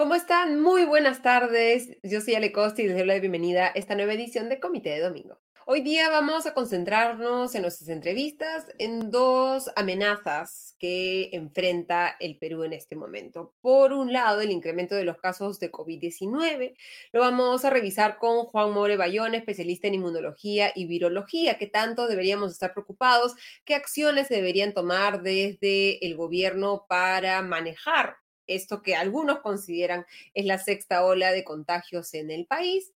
¿Cómo están? Muy buenas tardes. Yo soy Ale Costa y les doy la bienvenida a esta nueva edición de Comité de Domingo. Hoy día vamos a concentrarnos en nuestras entrevistas en dos amenazas que enfrenta el Perú en este momento. Por un lado, el incremento de los casos de COVID-19. Lo vamos a revisar con Juan More Bayón, especialista en inmunología y virología. ¿Qué tanto deberíamos estar preocupados? ¿Qué acciones se deberían tomar desde el gobierno para manejar esto que algunos consideran es la sexta ola de contagios en el país.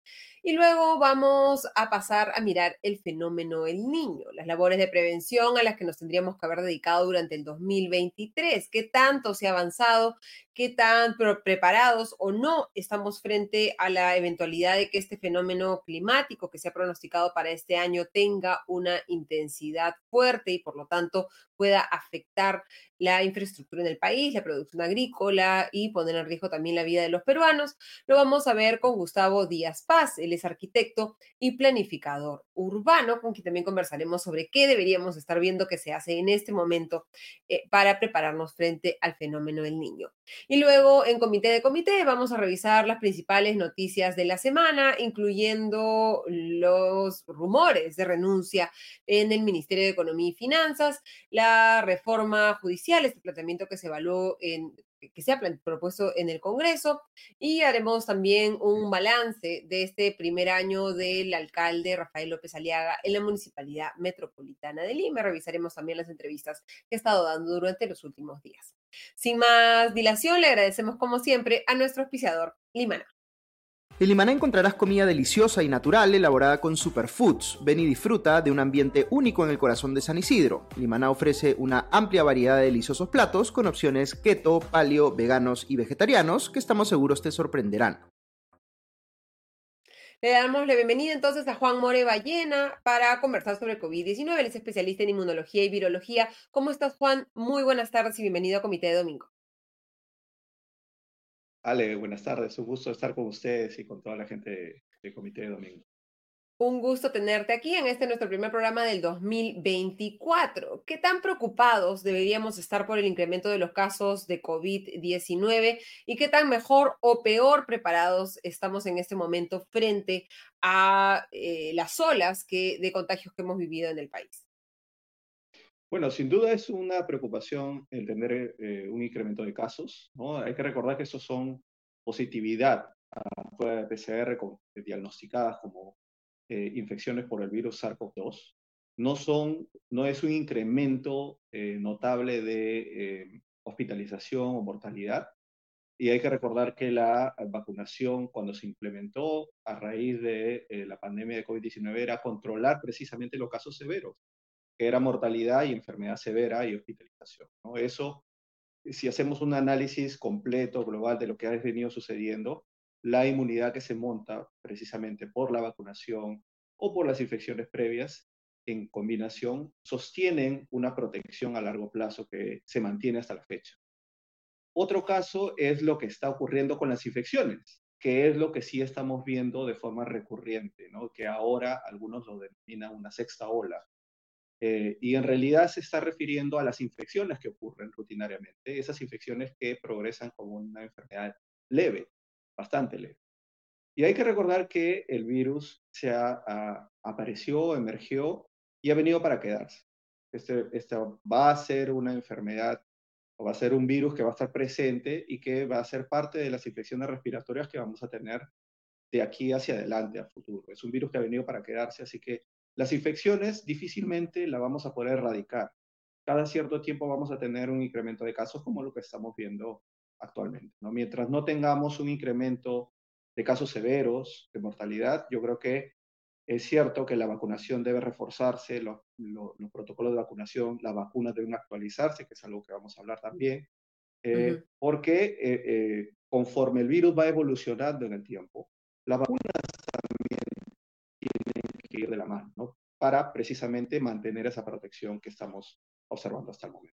Y luego vamos a pasar a mirar el fenómeno El Niño, las labores de prevención a las que nos tendríamos que haber dedicado durante el 2023. ¿Qué tanto se ha avanzado? ¿Qué tan preparados o no estamos frente a la eventualidad de que este fenómeno climático que se ha pronosticado para este año tenga una intensidad fuerte y por lo tanto pueda afectar la infraestructura en el país, la producción agrícola y poner en riesgo también la vida de los peruanos? Lo vamos a ver con Gustavo Díaz Paz, el es arquitecto y planificador urbano, con quien también conversaremos sobre qué deberíamos estar viendo que se hace en este momento eh, para prepararnos frente al fenómeno del niño. Y luego, en comité de comité, vamos a revisar las principales noticias de la semana, incluyendo los rumores de renuncia en el Ministerio de Economía y Finanzas, la reforma judicial, este planteamiento que se evaluó en que se ha propuesto en el Congreso y haremos también un balance de este primer año del alcalde Rafael López Aliaga en la Municipalidad Metropolitana de Lima. Revisaremos también las entrevistas que ha estado dando durante los últimos días. Sin más dilación, le agradecemos como siempre a nuestro auspiciador Limana. En Limaná encontrarás comida deliciosa y natural elaborada con superfoods. Ven y disfruta de un ambiente único en el corazón de San Isidro. Limaná ofrece una amplia variedad de deliciosos platos con opciones keto, paleo, veganos y vegetarianos que estamos seguros te sorprenderán. Le damos la bienvenida entonces a Juan More Ballena para conversar sobre COVID-19. Él es especialista en inmunología y virología. ¿Cómo estás, Juan? Muy buenas tardes y bienvenido a Comité de Domingo. Ale, buenas tardes. Un gusto estar con ustedes y con toda la gente del Comité de Domingo. Un gusto tenerte aquí en este nuestro primer programa del 2024. ¿Qué tan preocupados deberíamos estar por el incremento de los casos de COVID-19 y qué tan mejor o peor preparados estamos en este momento frente a eh, las olas que, de contagios que hemos vivido en el país? Bueno, sin duda es una preocupación el tener eh, un incremento de casos. ¿no? Hay que recordar que esos son positividad a pruebas de PCR eh, diagnosticadas como eh, infecciones por el virus SARS-CoV-2. No, son, no es un incremento notable de hospitalización o mortalidad. Y hay que recordar que la vacunación, cuando se implementó a raíz de la pandemia de COVID-19, era controlar precisamente los casos severos que era mortalidad y enfermedad severa y hospitalización. ¿no? Eso, si hacemos un análisis completo, global de lo que ha venido sucediendo, la inmunidad que se monta precisamente por la vacunación o por las infecciones previas, en combinación, sostienen una protección a largo plazo que se mantiene hasta la fecha. Otro caso es lo que está ocurriendo con las infecciones, que es lo que sí estamos viendo de forma recurrente, ¿no? que ahora algunos lo denominan una sexta ola, eh, y en realidad se está refiriendo a las infecciones que ocurren rutinariamente, esas infecciones que progresan como una enfermedad leve, bastante leve. Y hay que recordar que el virus se ha, apareció, emergió y ha venido para quedarse. Este, esta va a ser una enfermedad o va a ser un virus que va a estar presente y que va a ser parte de las infecciones respiratorias que vamos a tener de aquí hacia adelante, a futuro. Es un virus que ha venido para quedarse, así que las infecciones difícilmente la vamos a poder erradicar. Cada cierto tiempo vamos a tener un incremento de casos como lo que estamos viendo actualmente. ¿no? Mientras no tengamos un incremento de casos severos, de mortalidad, yo creo que es cierto que la vacunación debe reforzarse, los, protocolos de vacunación, las vacunas deben actualizarse, que es algo que vamos a hablar también, eh, porque eh, eh, conforme el virus va evolucionando en el tiempo, las vacunas ir de la mano, ¿no? Para precisamente mantener esa protección que estamos observando hasta el momento.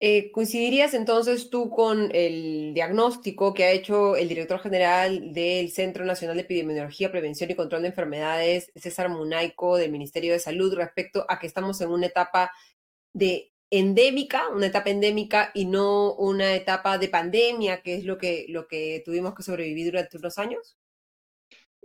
Eh, ¿Coincidirías entonces tú con el diagnóstico que ha hecho el director general del Centro Nacional de Epidemiología, Prevención y Control de Enfermedades, César Munaico, del Ministerio de Salud, respecto a que estamos en una etapa de endémica, una etapa endémica y no una etapa de pandemia, que es lo que, lo que tuvimos que sobrevivir durante unos años?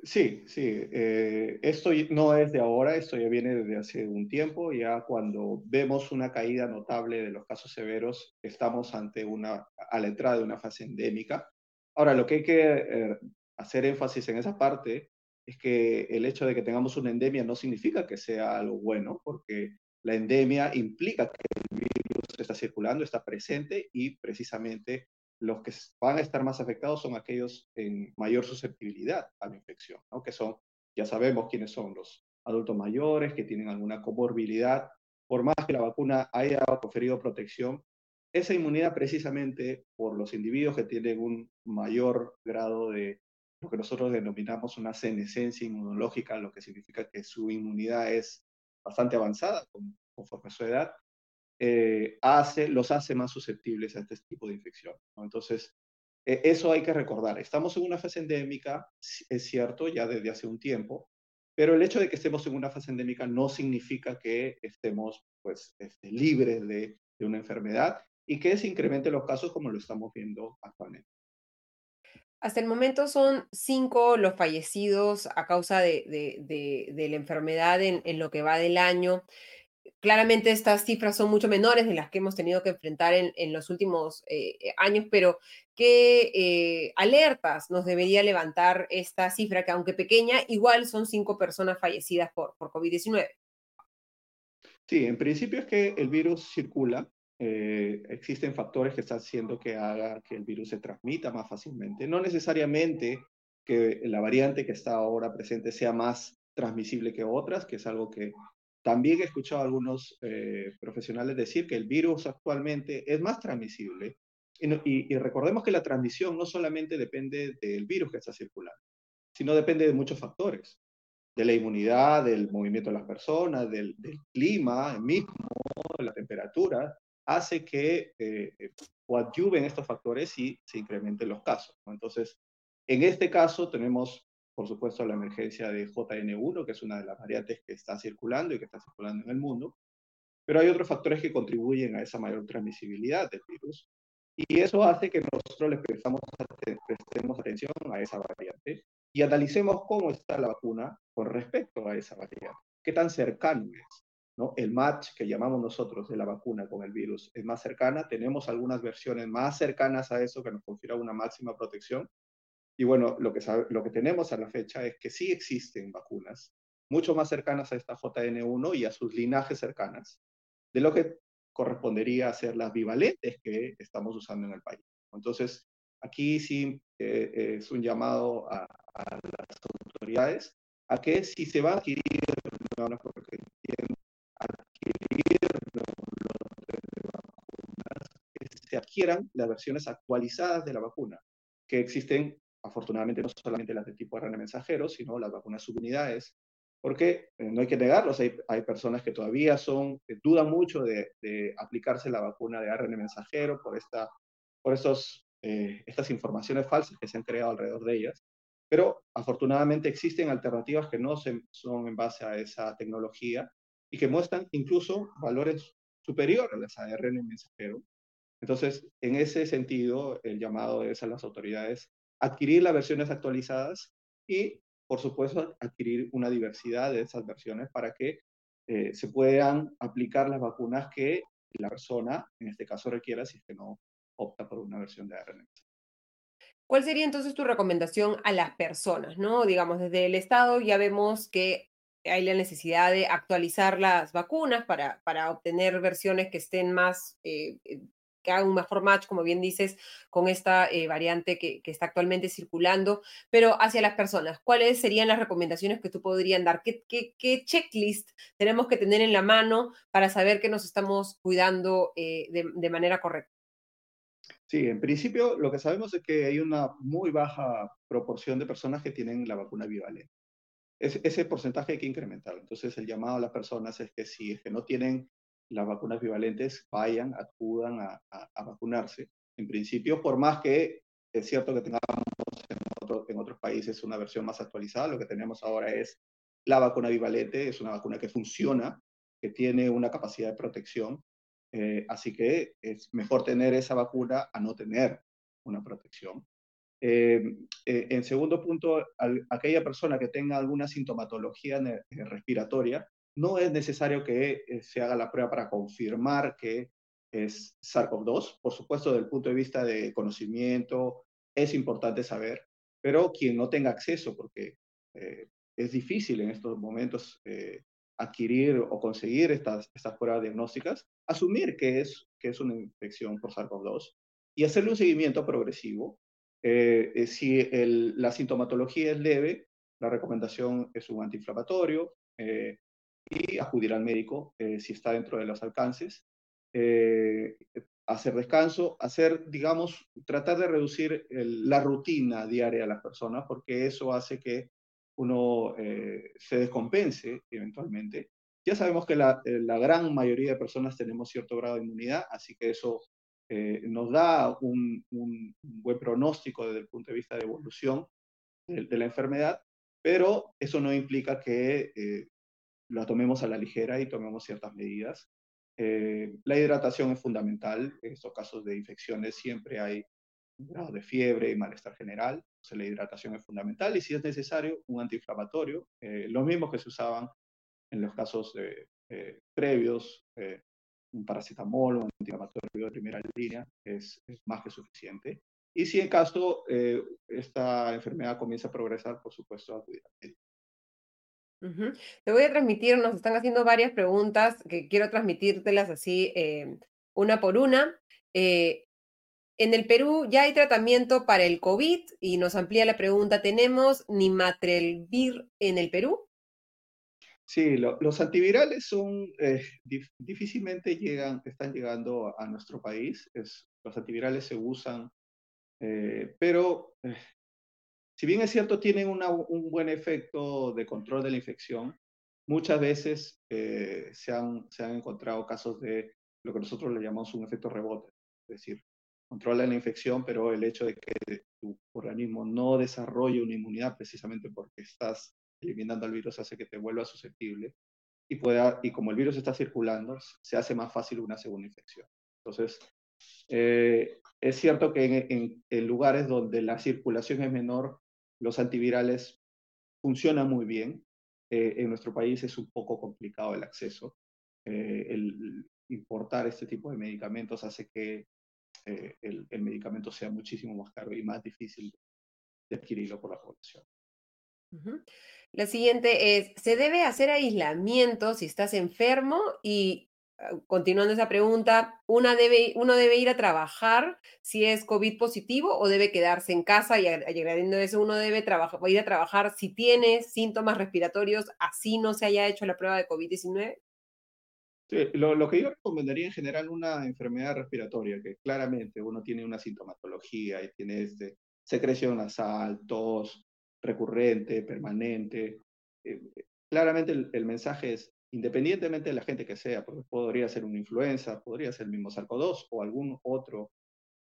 Sí, sí. Eh, esto no es de ahora, esto ya viene desde hace un tiempo. Ya cuando vemos una caída notable de los casos severos, estamos ante una, a la entrada de una fase endémica. Ahora, lo que hay que eh, hacer énfasis en esa parte es que el hecho de que tengamos una endemia no significa que sea algo bueno, porque la endemia implica que el virus está circulando, está presente y precisamente los que van a estar más afectados son aquellos en mayor susceptibilidad a la infección, ¿no? que son, ya sabemos quiénes son los adultos mayores, que tienen alguna comorbilidad. Por más que la vacuna haya conferido protección, esa inmunidad precisamente por los individuos que tienen un mayor grado de lo que nosotros denominamos una senescencia inmunológica, lo que significa que su inmunidad es bastante avanzada conforme a su edad, eh, hace, los hace más susceptibles a este tipo de infección. Entonces, e, eso hay que recordar. Estamos en una fase endémica, es cierto, ya desde hace un tiempo, pero el hecho de que estemos en una fase endémica no significa que estemos pues, este, libres de, de una enfermedad y que se incrementen los casos como lo estamos viendo actualmente. Hasta el momento son cinco los fallecidos a causa de, de, de, la enfermedad en, en, lo que va del año claramente estas cifras son mucho menores de las que hemos tenido que enfrentar en, los últimos eh, eh, años, pero ¿qué eh, alertas nos debería levantar esta cifra que aunque pequeña, igual son cinco personas fallecidas por, por COVID-19? Sí, en principio es que el virus circula. existen factores que están haciendo que haga que el virus se transmita más fácilmente. No necesariamente que la variante que está ahora presente sea más transmisible que otras, que es algo que también he escuchado a algunos eh, profesionales decir que el virus actualmente es más transmisible. Y, recordemos que la transmisión no solamente depende del virus que está circulando, sino depende de muchos factores, de la inmunidad, del movimiento de las personas, del, clima mismo, de la temperatura, hace que eh, coadyuven estos factores y se incrementen los casos. Entonces, en este caso tenemos por supuesto, la emergencia de JN1, que es una de las variantes que está circulando y que está circulando en el mundo, pero hay otros factores que contribuyen a esa mayor transmisibilidad del virus, y eso hace que nosotros le prestamos, prestemos atención a esa variante y analicemos cómo está la vacuna con respecto a esa variante, qué tan cercano es. ¿no? El match que llamamos nosotros de la vacuna con el virus es más cercana, tenemos algunas versiones más cercanas a eso que nos confieren una máxima protección, y bueno, lo que, lo que tenemos a la fecha es que sí existen vacunas mucho más cercanas a esta JN1 y a sus linajes cercanas, de lo que correspondería a ser las bivalentes que estamos usando en el país. Entonces, aquí sí eh, es un llamado a, las autoridades a que si se va a adquirir, no, adquirir de vacunas, que se adquieran las versiones actualizadas de la vacuna, que existen afortunadamente no solamente las de tipo ARN mensajero, sino las vacunas subunidades, porque eh, no hay que negarlos, hay, hay, personas que todavía son, dudan mucho de, aplicarse la vacuna de ARN mensajero por, esta, por estos, eh, estas informaciones falsas que se han creado alrededor de ellas. Pero afortunadamente existen alternativas que no se, son en base a esa tecnología y que muestran incluso valores superiores a las ARN mensajero. Entonces, en ese sentido, el llamado es a las autoridades adquirir las versiones actualizadas y, por supuesto, adquirir una diversidad de esas versiones para que eh, se puedan aplicar las vacunas que la persona, en este caso, requiera si es que no opta por una versión de ARN. ¿Cuál sería entonces tu recomendación a las personas? ¿no? Digamos, desde el Estado ya vemos que hay la necesidad de actualizar las vacunas para, para obtener versiones que estén más eh, que un mejor match, como bien dices, con esta eh, variante que, está actualmente circulando, pero hacia las personas, ¿cuáles serían las recomendaciones que tú podrías dar? ¿Qué, checklist tenemos que tener en la mano para saber que nos estamos cuidando eh, de, manera correcta? Sí, en principio lo que sabemos es que hay una muy baja proporción de personas que tienen la vacuna bivalente. ese porcentaje hay que incrementar. Entonces, el llamado a las personas es que si es que no tienen las vacunas bivalentes vayan, acudan a, a, vacunarse. En principio, por más que es cierto que tengamos en, otros países una versión más actualizada, lo que tenemos ahora es la vacuna bivalente, es una vacuna que funciona, que tiene una capacidad de protección, eh, así que es mejor tener esa vacuna a no tener una protección. Eh, eh, en segundo punto, aquella persona que tenga alguna sintomatología respiratoria, no es necesario que se haga la prueba para confirmar que es SARS-CoV-2. Por supuesto, desde el punto de vista de conocimiento, es importante saber, pero quien no tenga acceso, porque es difícil en estos momentos adquirir o conseguir estas, estas pruebas diagnósticas, asumir que es, que es una infección por SARS-CoV-2 y hacerle un seguimiento progresivo. Eh, eh, si la sintomatología es leve, la recomendación es un antiinflamatorio eh, y acudir al médico si está dentro de los alcances. hacer descanso, hacer, digamos, tratar de reducir la rutina diaria de las personas, porque eso hace que uno eh, se descompense eventualmente. Ya sabemos que la, eh, la, gran mayoría de personas tenemos cierto grado de inmunidad, así que eso eh, nos da un, buen pronóstico desde el punto de vista de evolución de la enfermedad, pero eso no implica que la tomemos a la ligera y tomemos ciertas medidas. la hidratación es fundamental. En estos casos de infecciones siempre hay un grado de fiebre y malestar general. la hidratación es fundamental y si es necesario, un antiinflamatorio, eh, los mismos que se usaban en los casos eh, previos, eh, un paracetamol o un antiinflamatorio de primera línea es, más que suficiente. Y si en caso esta enfermedad comienza a progresar, por supuesto, acudir Te voy a transmitir, nos están haciendo varias preguntas que quiero transmitírtelas así una por una. En el Perú ya hay tratamiento para el COVID y nos amplía la pregunta, ¿tenemos Nimatrelvir en el Perú? Sí, los antivirales son, eh, difícilmente llegan, están llegando a nuestro país. los antivirales se usan, eh, pero eh, si bien es cierto, tienen un buen efecto de control de la infección, muchas veces se han, se han encontrado casos de lo que nosotros le llamamos un efecto rebote. Es decir, controla la infección, pero el hecho de que tu organismo no desarrolle una inmunidad precisamente porque estás eliminando al virus hace que te vuelva susceptible y, pueda, y como el virus está circulando, se hace más fácil una segunda infección. Entonces, eh, es cierto que en, lugares donde la circulación es menor, los antivirales funcionan muy bien. Eh, en nuestro país es un poco complicado el acceso. Eh, el importar este tipo de medicamentos hace que eh, el, medicamento sea muchísimo más caro y más difícil de adquirirlo por la población. La siguiente es, ¿se debe hacer aislamiento si estás enfermo? Y continuando esa pregunta, ¿una debe, ¿uno debe ir a trabajar si es COVID positivo o debe quedarse en casa? Y añadiendo eso, uno debe trabajar, ir a trabajar si tiene síntomas respiratorios, así no se haya hecho la prueba de COVID-19? lo, que yo recomendaría en general una enfermedad respiratoria, que claramente uno tiene una sintomatología y tiene este, secreción nasal, tos recurrente, permanente. Eh, claramente el, mensaje es, independientemente de la gente que sea, porque podría ser una influenza, podría ser el mismo SARS-CoV-2 o algún otro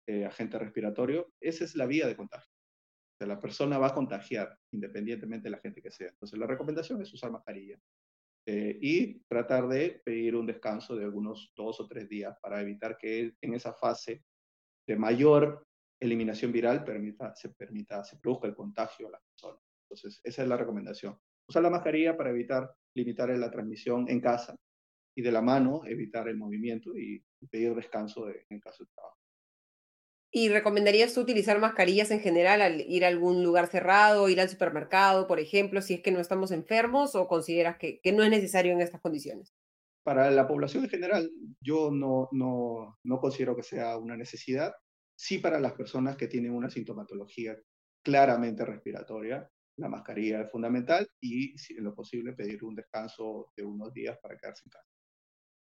eh, agente respiratorio, esa es la vía de contagio. La persona va a contagiar independientemente de la gente que sea. Entonces la recomendación es usar mascarilla. Eh, y tratar de pedir un descanso de algunos dos o tres días para evitar que en esa fase de mayor eliminación viral se permita, se produzca el contagio a la persona. Entonces, esa es la recomendación. Usar la mascarilla para evitar, limitar la transmisión en casa y de la mano evitar el movimiento y pedir descanso en caso de trabajo. ¿Y recomendarías tú utilizar mascarillas en general al ir a algún lugar cerrado, ir al supermercado, por ejemplo, si es que no estamos enfermos o consideras que, no es necesario en estas condiciones? Para la población en general, yo no, no, no considero que sea una necesidad. Sí para las personas que tienen una sintomatología claramente respiratoria, la mascarilla es fundamental y, si en lo posible, pedir un descanso de unos días para quedarse en casa.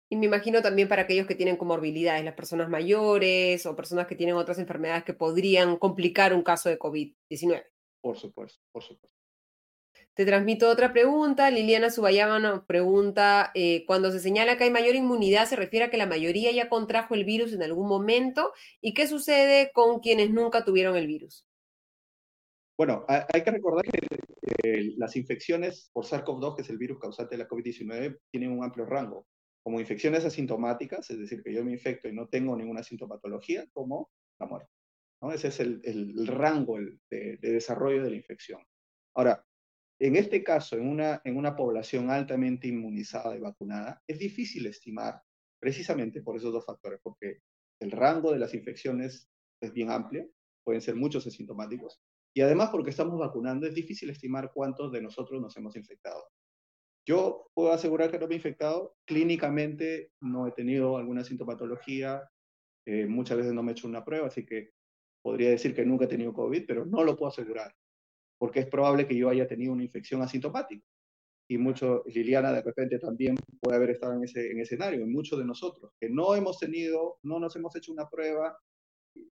Y me imagino también para aquellos que tienen comorbilidades, las personas mayores o personas que tienen otras enfermedades que podrían complicar un caso de COVID-19. Por supuesto, por supuesto. Te transmito otra pregunta. Liliana Subayama nos pregunta, eh, cuando se señala que hay mayor inmunidad, ¿se refiere a que la mayoría ya contrajo el virus en algún momento? ¿Y qué sucede con quienes nunca tuvieron el virus? Bueno, hay que recordar que eh, las infecciones por SARS-CoV-2, que es el virus causante de la COVID-19, tienen un amplio rango. Como infecciones asintomáticas, es decir, que yo me infecto y no tengo ninguna sintomatología, como la muerte. ¿no? Ese es el, rango de, desarrollo de la infección. Ahora, en este caso, en una, en una población altamente inmunizada y vacunada, es difícil estimar precisamente por esos dos factores, porque el rango de las infecciones es bien amplio, pueden ser muchos asintomáticos, y además porque estamos vacunando, es difícil estimar cuántos de nosotros nos hemos infectado. Yo puedo asegurar que no me he infectado, clínicamente no he tenido alguna sintomatología, eh, muchas veces no me he hecho una prueba, así que podría decir que nunca he tenido COVID, pero no lo puedo asegurar, porque es probable que yo haya tenido una infección asintomática. Y mucho, Liliana de repente también puede haber estado en ese, en escenario, en muchos de nosotros, que no hemos tenido, no nos hemos hecho una prueba,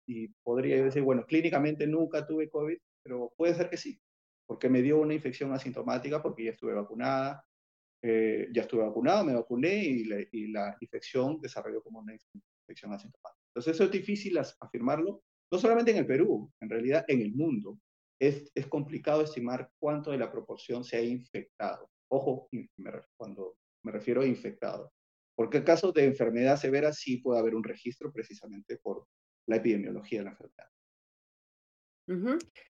y, podría decir, bueno, clínicamente nunca tuve COVID, pero puede ser que sí, porque me dio una infección asintomática, porque ya estuve vacunada, eh, ya estuve vacunado, me vacuné y la, y infección desarrolló como una infección asintomática. Entonces eso es difícil afirmarlo, no solamente en el Perú, en realidad en el mundo. Es, es complicado estimar cuánto de la proporción se ha infectado. Ojo, cuando me refiero a infectado. Porque en caso de enfermedad severa sí puede haber un registro precisamente por la epidemiología de la enfermedad.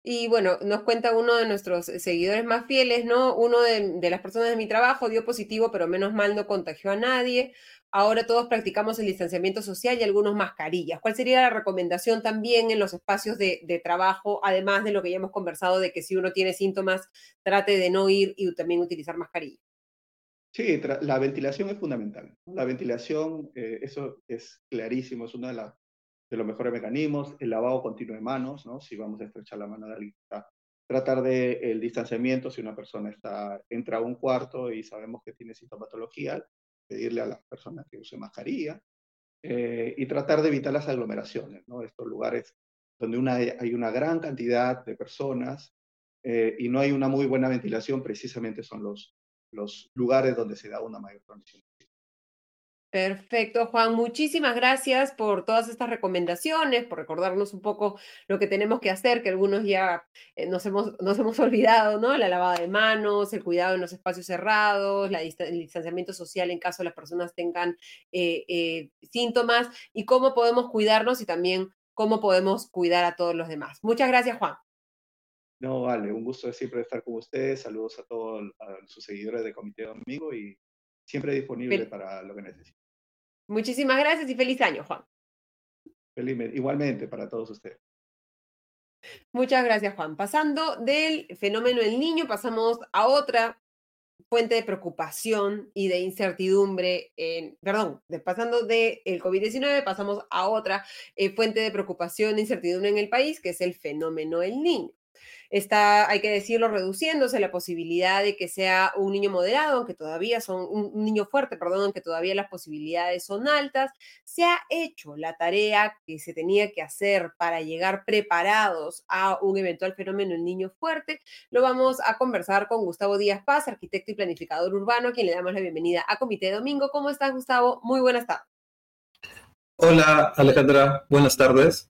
Y bueno, nos cuenta uno de nuestros seguidores más fieles, ¿no? Uno de, las personas de mi trabajo dio positivo, pero menos mal no contagió a nadie. Ahora todos practicamos el distanciamiento social y algunos mascarillas. ¿Cuál sería la recomendación también en los espacios de, trabajo, además de lo que ya hemos conversado de que si uno tiene síntomas, trate de no ir y también utilizar mascarilla? Sí, la ventilación es fundamental. La ventilación, eh, eso es clarísimo, es uno de, de, los mejores mecanismos. El lavado continuo de manos, ¿no? Si vamos a estrechar la mano de alguien, tratar de el distanciamiento, si una persona está, entra a un cuarto y sabemos que tiene sintomatología, pedirle a las personas que use mascarilla eh, y tratar de evitar las aglomeraciones, ¿no? Estos lugares donde una, hay una gran cantidad de personas eh, y no hay una muy buena ventilación, precisamente son los, los lugares donde se da una mayor transmisión. Perfecto, Juan. Muchísimas gracias por todas estas recomendaciones, por recordarnos un poco lo que tenemos que hacer, que algunos ya eh, nos, hemos, nos hemos olvidado, ¿no? La lavada de manos, el cuidado en los espacios cerrados, el distanciamiento social en caso las personas tengan eh, eh, síntomas y cómo podemos cuidarnos y también cómo podemos cuidar a todos los demás. Muchas gracias, Juan. No, vale, un gusto siempre estar con ustedes. Saludos a todos sus seguidores de Comité Domingo y siempre disponible para lo que necesiten. Muchísimas gracias y feliz año, Juan. igualmente para todos ustedes. Muchas gracias, Juan. Pasando del fenómeno del niño, pasamos a otra fuente de preocupación y de incertidumbre, en, perdón, pasando del COVID-19, pasamos a otra eh, fuente de preocupación e incertidumbre en el país, que es el fenómeno del niño está, hay que decirlo, reduciéndose la posibilidad de que sea un niño moderado, aunque todavía son, un, niño fuerte, perdón, aunque todavía las posibilidades son altas. Se ha hecho la tarea que se tenía que hacer para llegar preparados a un eventual fenómeno el niño fuerte. Lo vamos a conversar con Gustavo Díaz Paz, arquitecto y planificador urbano, a quien le damos la bienvenida a Comité Domingo. ¿Cómo estás, Gustavo? Muy buenas tardes. Hola, Alejandra. Buenas tardes.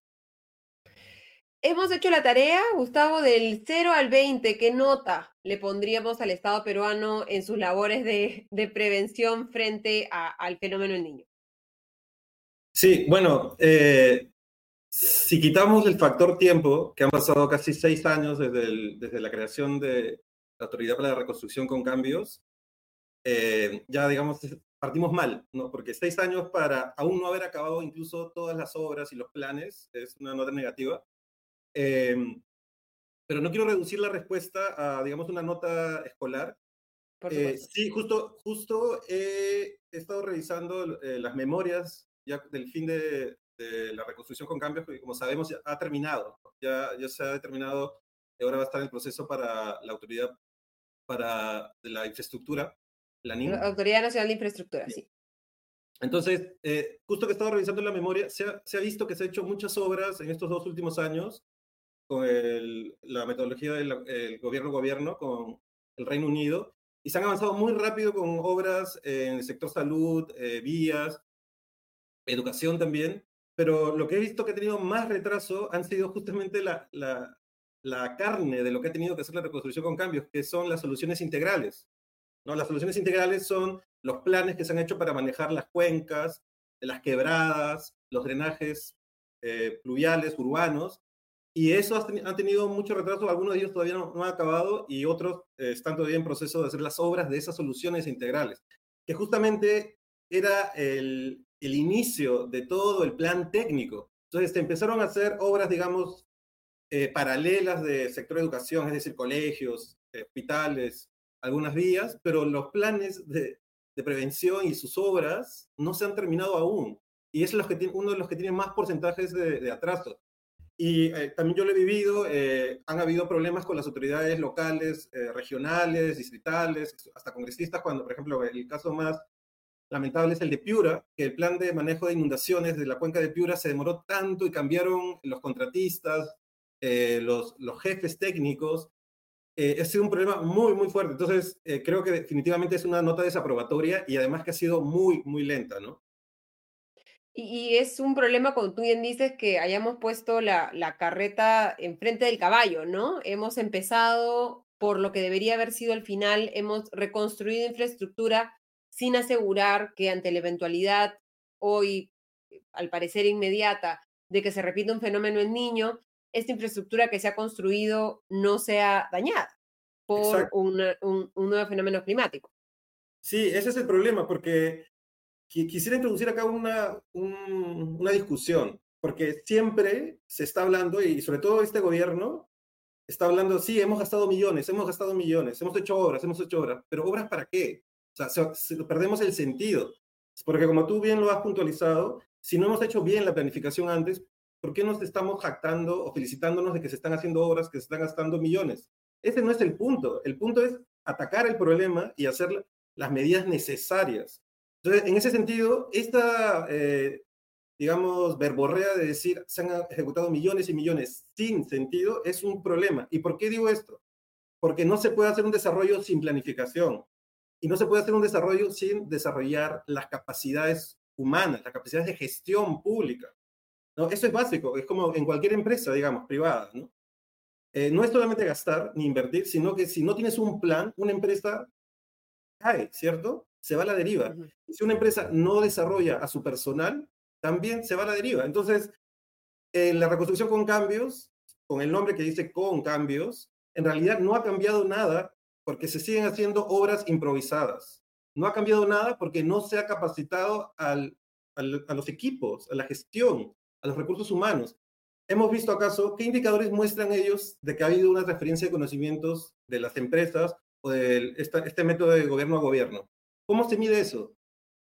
Hemos hecho la tarea, Gustavo, del 0 al 20. ¿Qué nota le pondríamos al Estado peruano en sus labores de, prevención frente al fenómeno del niño? Sí, bueno, eh, si quitamos el factor tiempo, que han pasado casi seis años desde, desde la creación de la Autoridad para la Reconstrucción con Cambios, eh, ya digamos, partimos mal, ¿no? Porque seis años para aún no haber acabado incluso todas las obras y los planes es una nota negativa. Em, pero no quiero reducir la respuesta a, digamos, una nota escolar. Eh, sí, justo, justo he estado revisando eh, las memorias ya del fin de, la reconstrucción con cambios, porque como sabemos ya ha terminado, ya, ya se ha determinado, ahora va a estar el proceso para la autoridad para la infraestructura, la Autoridad Nacional de Infraestructura, sí. Entonces, eh, justo que he estado revisando la memoria, se ha, se ha, visto que se han hecho muchas obras en estos dos últimos años con la metodología del gobierno-gobierno, con el Reino Unido, y se han avanzado muy rápido con obras en el sector salud, eh, vías, educación también, pero lo que he visto que ha tenido más retraso han sido justamente la, la, la carne de lo que ha tenido que hacer la reconstrucción con cambios, que son las soluciones integrales. ¿no? Las soluciones integrales son los planes que se han hecho para manejar las cuencas, las quebradas, los drenajes eh, pluviales, urbanos, y eso ha, tenido mucho retraso, algunos de ellos todavía no, han acabado y otros eh, están todavía en proceso de hacer las obras de esas soluciones integrales, que justamente era el, el inicio de todo el plan técnico. Entonces se empezaron a hacer obras, digamos, eh, paralelas de sector de educación, es decir, colegios, hospitales, algunas vías, pero los planes de, de, prevención y sus obras no se han terminado aún. Y es los que tiene, uno de los que tiene más porcentajes de, de atraso. Y eh, también yo lo he vivido, eh, han habido problemas con las autoridades locales, eh, regionales, distritales, hasta congresistas, cuando, por ejemplo, el caso más lamentable es el de Piura, que el plan de manejo de inundaciones de la cuenca de Piura se demoró tanto y cambiaron los contratistas, los, los jefes técnicos. ha sido un problema muy, muy fuerte. Entonces, creo que definitivamente es una nota desaprobatoria y además que ha sido muy, muy lenta, ¿no? Y, es un problema, como tú bien dices, que hayamos puesto la, la carreta enfrente del caballo, ¿no? Hemos empezado por lo que debería haber sido el final, hemos reconstruido infraestructura sin asegurar que ante la eventualidad hoy, al parecer inmediata, de que se repita un fenómeno en niño, esta infraestructura que se ha construido no sea dañada por un, un, nuevo fenómeno climático. Sí, ese es el problema, porque quisiera introducir acá una, una discusión, porque siempre se está hablando, y sobre todo este gobierno, está hablando, sí, hemos gastado millones, hemos gastado millones, hemos hecho obras, hemos hecho obras, pero obras para qué? O sea, perdemos el sentido. Porque como tú bien lo has puntualizado, si no hemos hecho bien la planificación antes, ¿por qué nos estamos jactando o felicitándonos de que se están haciendo obras, que se están gastando millones? Ese no es el punto. El punto es atacar el problema y hacer las medidas necesarias. Entonces, en ese sentido, esta, eh, digamos, verborrea de decir se han ejecutado millones y millones sin sentido es un problema. ¿Y por qué digo esto? Porque no se puede hacer un desarrollo sin planificación y no se puede hacer un desarrollo sin desarrollar las capacidades humanas, las capacidades de gestión pública. ¿no? Eso es básico, es como en cualquier empresa, digamos, privada. ¿no? Eh, no es solamente gastar ni invertir, sino que si no tienes un plan, una empresa cae, ¿cierto? Se va a la deriva. Si una empresa no desarrolla a su personal, también se va a la deriva. Entonces, en la reconstrucción con cambios, con el nombre que dice con cambios, en realidad no ha cambiado nada porque se siguen haciendo obras improvisadas. No ha cambiado nada porque no se ha capacitado al, a los equipos, a la gestión, a los recursos humanos. Hemos visto acaso qué indicadores muestran ellos de que ha habido una referencia de conocimientos de las empresas o de este método de gobierno a gobierno. ¿Cómo se mide eso?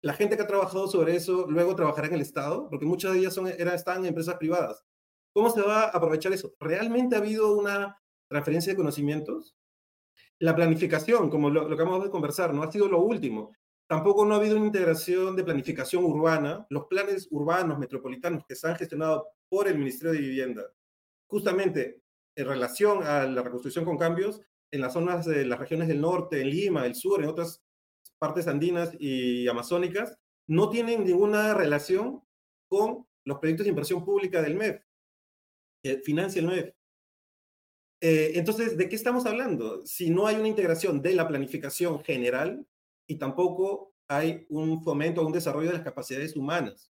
La gente que ha trabajado sobre eso luego trabajará en el Estado, porque muchas de ellas son, están en empresas privadas. ¿Cómo se va a aprovechar eso? ¿Realmente ha habido una transferencia de conocimientos? La planificación, como lo, lo que acabamos de conversar, no ha sido lo último. Tampoco no ha habido una integración de planificación urbana. Los planes urbanos metropolitanos que se han gestionado por el Ministerio de Vivienda, justamente en relación a la reconstrucción con cambios, en las zonas de las regiones del norte, en Lima, el sur, en otras partes andinas y amazónicas, no tienen ninguna relación con los proyectos de inversión pública del MEF, que financia el MEF. Eh, entonces, ¿de qué estamos hablando? Si no hay una integración de la planificación general y tampoco hay un fomento o un desarrollo de las capacidades humanas.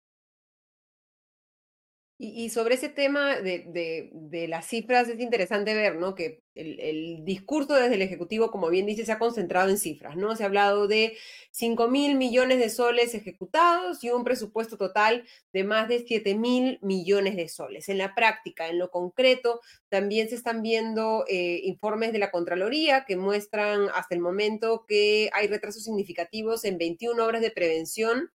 Y, sobre ese tema de, de, las cifras es interesante ver, ¿no? Que el, el, discurso desde el Ejecutivo, como bien dice, se ha concentrado en cifras, ¿no? Se ha hablado de 5 mil millones de soles ejecutados y un presupuesto total de más de 7 mil millones de soles. En la práctica, en lo concreto, también se están viendo eh, informes de la Contraloría que muestran hasta el momento que hay retrasos significativos en 21 obras de prevención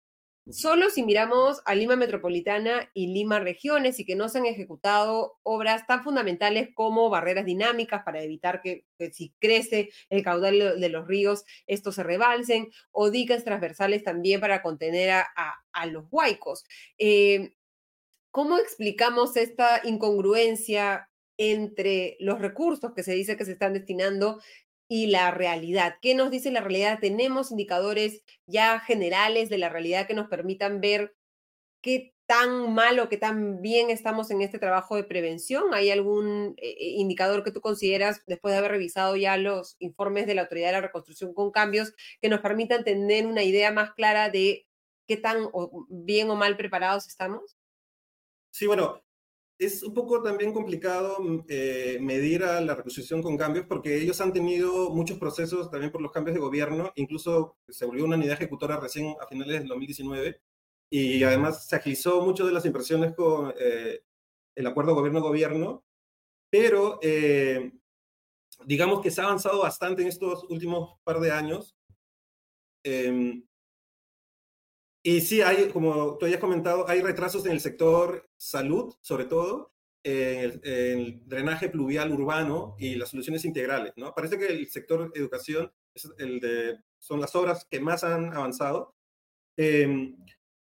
Solo si miramos a Lima Metropolitana y Lima Regiones y que no se han ejecutado obras tan fundamentales como barreras dinámicas para evitar que, si crece el caudal de los ríos, estos se rebalsen, o diques transversales también para contener a, los huaicos. Eh, ¿Cómo explicamos esta incongruencia entre los recursos que se dice que se están destinando y la realidad. ¿Qué nos dice la realidad? ¿Tenemos indicadores ya generales de la realidad que nos permitan ver qué tan mal o qué tan bien estamos en este trabajo de prevención? ¿Hay algún eh, eh, indicador que tú consideras, después de haber revisado ya los informes de la Autoridad de la Reconstrucción con cambios, que nos permitan tener una idea más clara de qué tan bien o mal preparados estamos? Sí, bueno, es un poco también complicado mm, eh, medir a la reconstrucción con cambios porque ellos han tenido muchos procesos también por los cambios de gobierno, incluso se volvió una unidad ejecutora recién a finales del 2019 y además se agilizó mucho de las impresiones con eh, el acuerdo gobierno-gobierno, pero eh, digamos que se ha avanzado bastante en estos últimos par de años. Em, y sí, hay, como tú hayas comentado, hay retrasos en el sector salud, sobre todo, en el, en el, drenaje pluvial urbano y las soluciones integrales, ¿no? Parece que el sector educación es el de, son las obras que más han avanzado. Eh,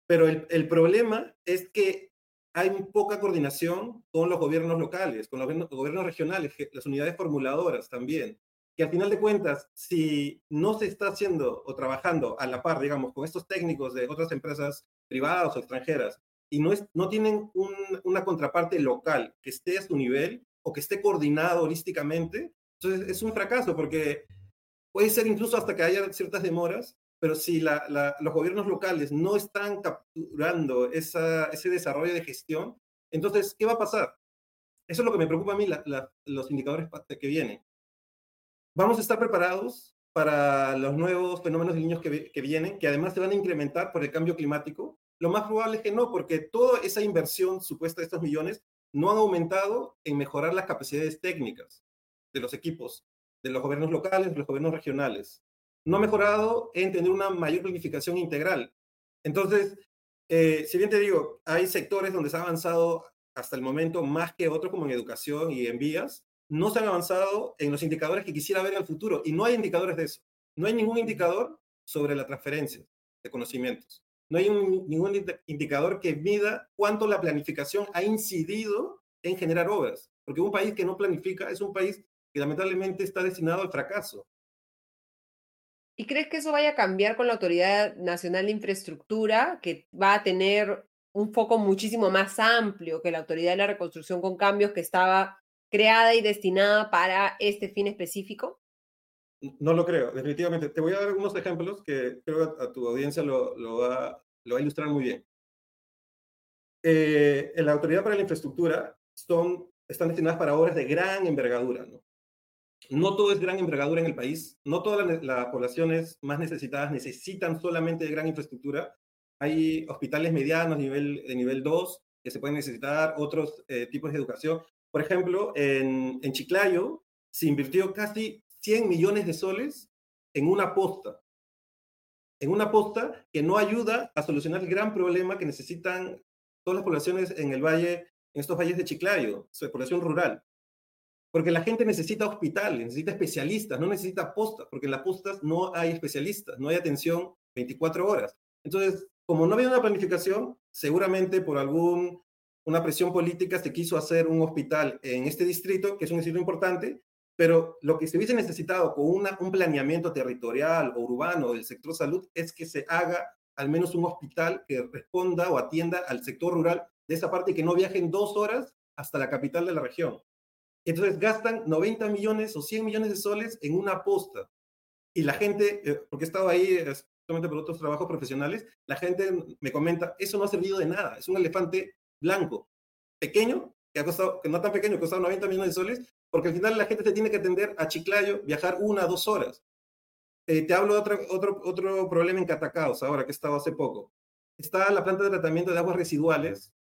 pero el, el, problema es que hay poca coordinación con los gobiernos locales, con los gobiernos regionales, las unidades formuladoras también, que al final de cuentas, si no se está haciendo o trabajando a la par, digamos, con estos técnicos de otras empresas privadas o extranjeras, y no, es, no tienen un, una contraparte local que esté a su nivel o que esté coordinado holísticamente, entonces es un fracaso porque puede ser incluso hasta que haya ciertas demoras, pero si los gobiernos locales no están capturando ese desarrollo de gestión, entonces, ¿qué va a pasar? Eso es lo que me preocupa a mí, los indicadores que vienen. Vamos a estar preparados para los nuevos fenómenos de niños que, vienen, que además se van a incrementar por el cambio climático. Lo más probable es que no, porque toda esa inversión supuesta de estos millones no han aumentado en mejorar las capacidades técnicas de los equipos, de los gobiernos locales, de los gobiernos regionales no ha mejorado en tener una mayor planificación integral. Entonces, eh, si bien te digo, hay sectores donde se ha avanzado hasta el momento más que otros, como en educación y en vías, no se han avanzado en los indicadores que quisiera ver en el futuro. Y no hay indicadores de eso. No hay ningún indicador sobre la transferencia de conocimientos. No hay ningún indicador que mida cuánto la planificación ha incidido en generar obras. Porque un país que no planifica es un país que lamentablemente está destinado al fracaso. ¿Y crees que eso vaya a cambiar con la Autoridad Nacional de Infraestructura, que va a tener un foco muchísimo más amplio que la Autoridad de la Reconstrucción con Cambios, que estaba creada y destinada para este fin específico? No lo creo, definitivamente. Te voy a dar algunos ejemplos que creo que a tu audiencia lo, va, a ilustrar muy bien. Eh, en la Autoridad para la Infraestructura están destinadas para obras de gran envergadura, ¿no? todo es gran envergadura en el país, no todas las, poblaciones más necesitadas necesitan solamente de gran infraestructura. Hay hospitales medianos nivel, de nivel 2 que se pueden necesitar, otros eh, tipos de educación. Por ejemplo, en, en Chiclayo se invirtió casi 100 millones de soles en una posta, en una posta que no ayuda a solucionar el gran problema que necesitan todas las poblaciones en el valle, en estos valles de Chiclayo, su población rural. Porque la gente necesita hospitales, necesita especialistas, no necesita postas, porque en las postas no hay especialistas, no hay atención 24 horas. Entonces, como no había una planificación, seguramente por algún una presión política se quiso hacer un hospital en este distrito, que es un distrito importante, pero lo que se hubiese necesitado con una, un planeamiento territorial o urbano del sector salud es que se haga al menos un hospital que responda o atienda al sector rural de esa parte y que no viajen dos horas hasta la capital de la región. Entonces gastan 90 millones o 100 millones de soles en una posta. Y la gente, eh, porque he estado ahí solamente por otros trabajos profesionales, la gente me comenta, eso no ha servido de nada, es un elefante blanco, pequeño, que ha costado, que no tan pequeño, que ha costado 90 millones de soles, porque al final la gente se tiene que atender a Chiclayo, viajar una, dos horas. Eh, te hablo de otro, otro, otro problema en Catacaos, ahora que he estado hace poco. Está la planta de tratamiento de aguas residuales,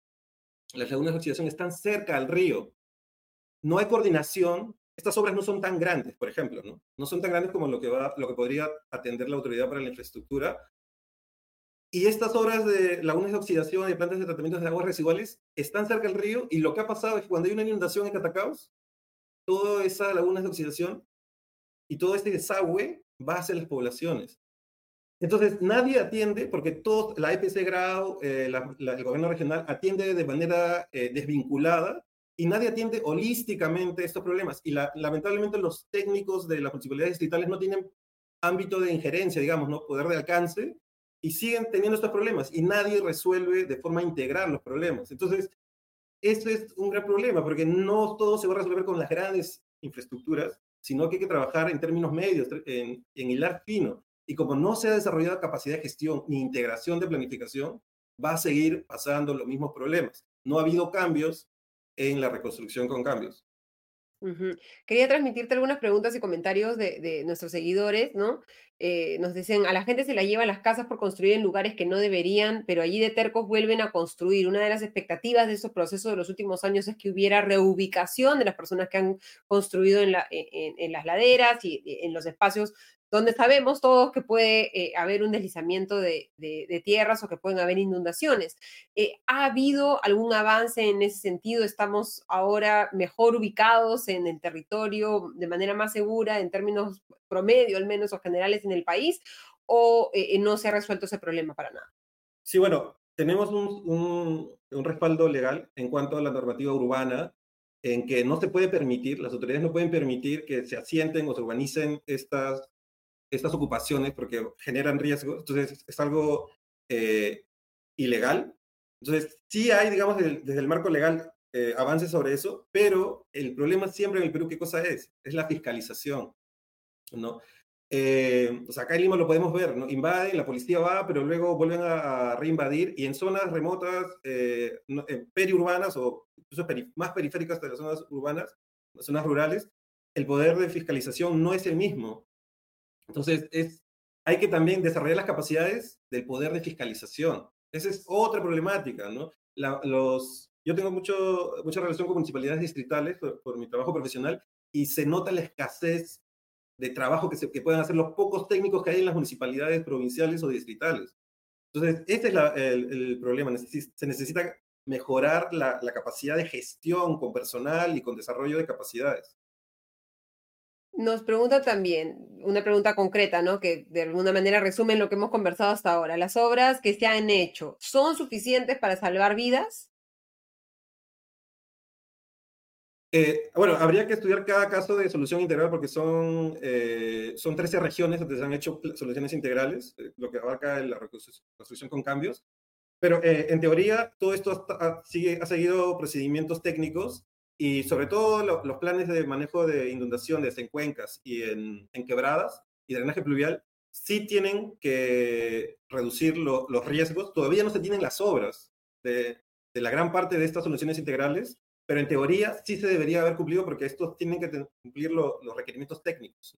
las lagunas de oxidación están cerca al río, no hay coordinación. Estas obras no son tan grandes, por ejemplo, ¿no? No son tan grandes como lo que, va, lo que podría atender la Autoridad para la Infraestructura. Y estas obras de lagunas de oxidación y plantas de tratamiento de aguas residuales están cerca del río y lo que ha pasado es que cuando hay una inundación en Catacaos, toda esa lagunas de oxidación y todo este desagüe va hacia las poblaciones. Entonces, nadie atiende, porque todo, la EPC Grau, eh, el gobierno regional atiende de manera eh, desvinculada y nadie atiende holísticamente estos problemas. Y lamentablemente los técnicos de las municipalidades distritales no tienen ámbito de injerencia, digamos, ¿no? poder de alcance, y siguen teniendo estos problemas y nadie resuelve de forma integral los problemas. Entonces, esto es un gran problema porque no todo se va a resolver con las grandes infraestructuras, sino que hay que trabajar en términos medios, en, en hilar fino. Y como no se ha desarrollado capacidad de gestión ni integración de planificación, va a seguir pasando los mismos problemas. No ha habido cambios en la reconstrucción con cambios. Quería transmitirte algunas preguntas y comentarios de, nuestros seguidores, ¿no? Eh, nos dicen, a la gente se la llevan las casas por construir en lugares que no deberían, pero allí de tercos vuelven a construir. Una de las expectativas de esos procesos de los últimos años es que hubiera reubicación de las personas que han construido en, en las laderas y en los espacios donde sabemos todos que puede eh, haber un deslizamiento de, tierras o que pueden haber inundaciones. Eh, ¿Ha habido algún avance en ese sentido? ¿Estamos ahora mejor ubicados en el territorio de manera más segura en términos promedio, al menos, o generales en el país? ¿O eh, no se ha resuelto ese problema para nada? Sí, bueno, tenemos un, un respaldo legal en cuanto a la normativa urbana en que no se puede permitir, las autoridades no pueden permitir que se asienten o se urbanicen estas estas ocupaciones porque generan riesgo, entonces es algo eh, ilegal. Entonces, sí hay, digamos, desde, el marco legal eh, avances sobre eso, pero el problema siempre en el Perú, ¿qué cosa es? Es la fiscalización, ¿no? Eh, o sea, acá en Lima lo podemos ver, ¿no? Invaden, la policía va, pero luego vuelven a, reinvadir y en zonas remotas, periurbanas o incluso más periféricas de las zonas urbanas, zonas rurales, el poder de fiscalización no es el mismo. Entonces, es, hay que también desarrollar las capacidades del poder de fiscalización. Esa es otra problemática, ¿no? los, yo tengo mucho, mucha relación con municipalidades distritales por, mi trabajo profesional y se nota la escasez de trabajo que, se, que pueden hacer los pocos técnicos que hay en las municipalidades provinciales o distritales. Entonces, este es el, problema. se necesita mejorar la, capacidad de gestión con personal y con desarrollo de capacidades. Nos pregunta también, una pregunta concreta, ¿no? Que de alguna manera resume lo que hemos conversado hasta ahora. ¿Las obras que se han hecho son suficientes para salvar vidas? Eh, bueno, habría que estudiar cada caso de solución integral porque son, eh, son 13 regiones donde se han hecho soluciones integrales, eh, lo que abarca la reconstrucción con cambios. Pero en teoría, todo esto sigue, ha seguido procedimientos técnicos y sobre todo los planes de manejo de inundaciones en cuencas y en, quebradas y drenaje pluvial sí tienen que reducir los riesgos. Todavía no se tienen las obras de, la gran parte de estas soluciones integrales, pero en teoría sí se debería haber cumplido porque estos tienen que cumplir los requerimientos técnicos.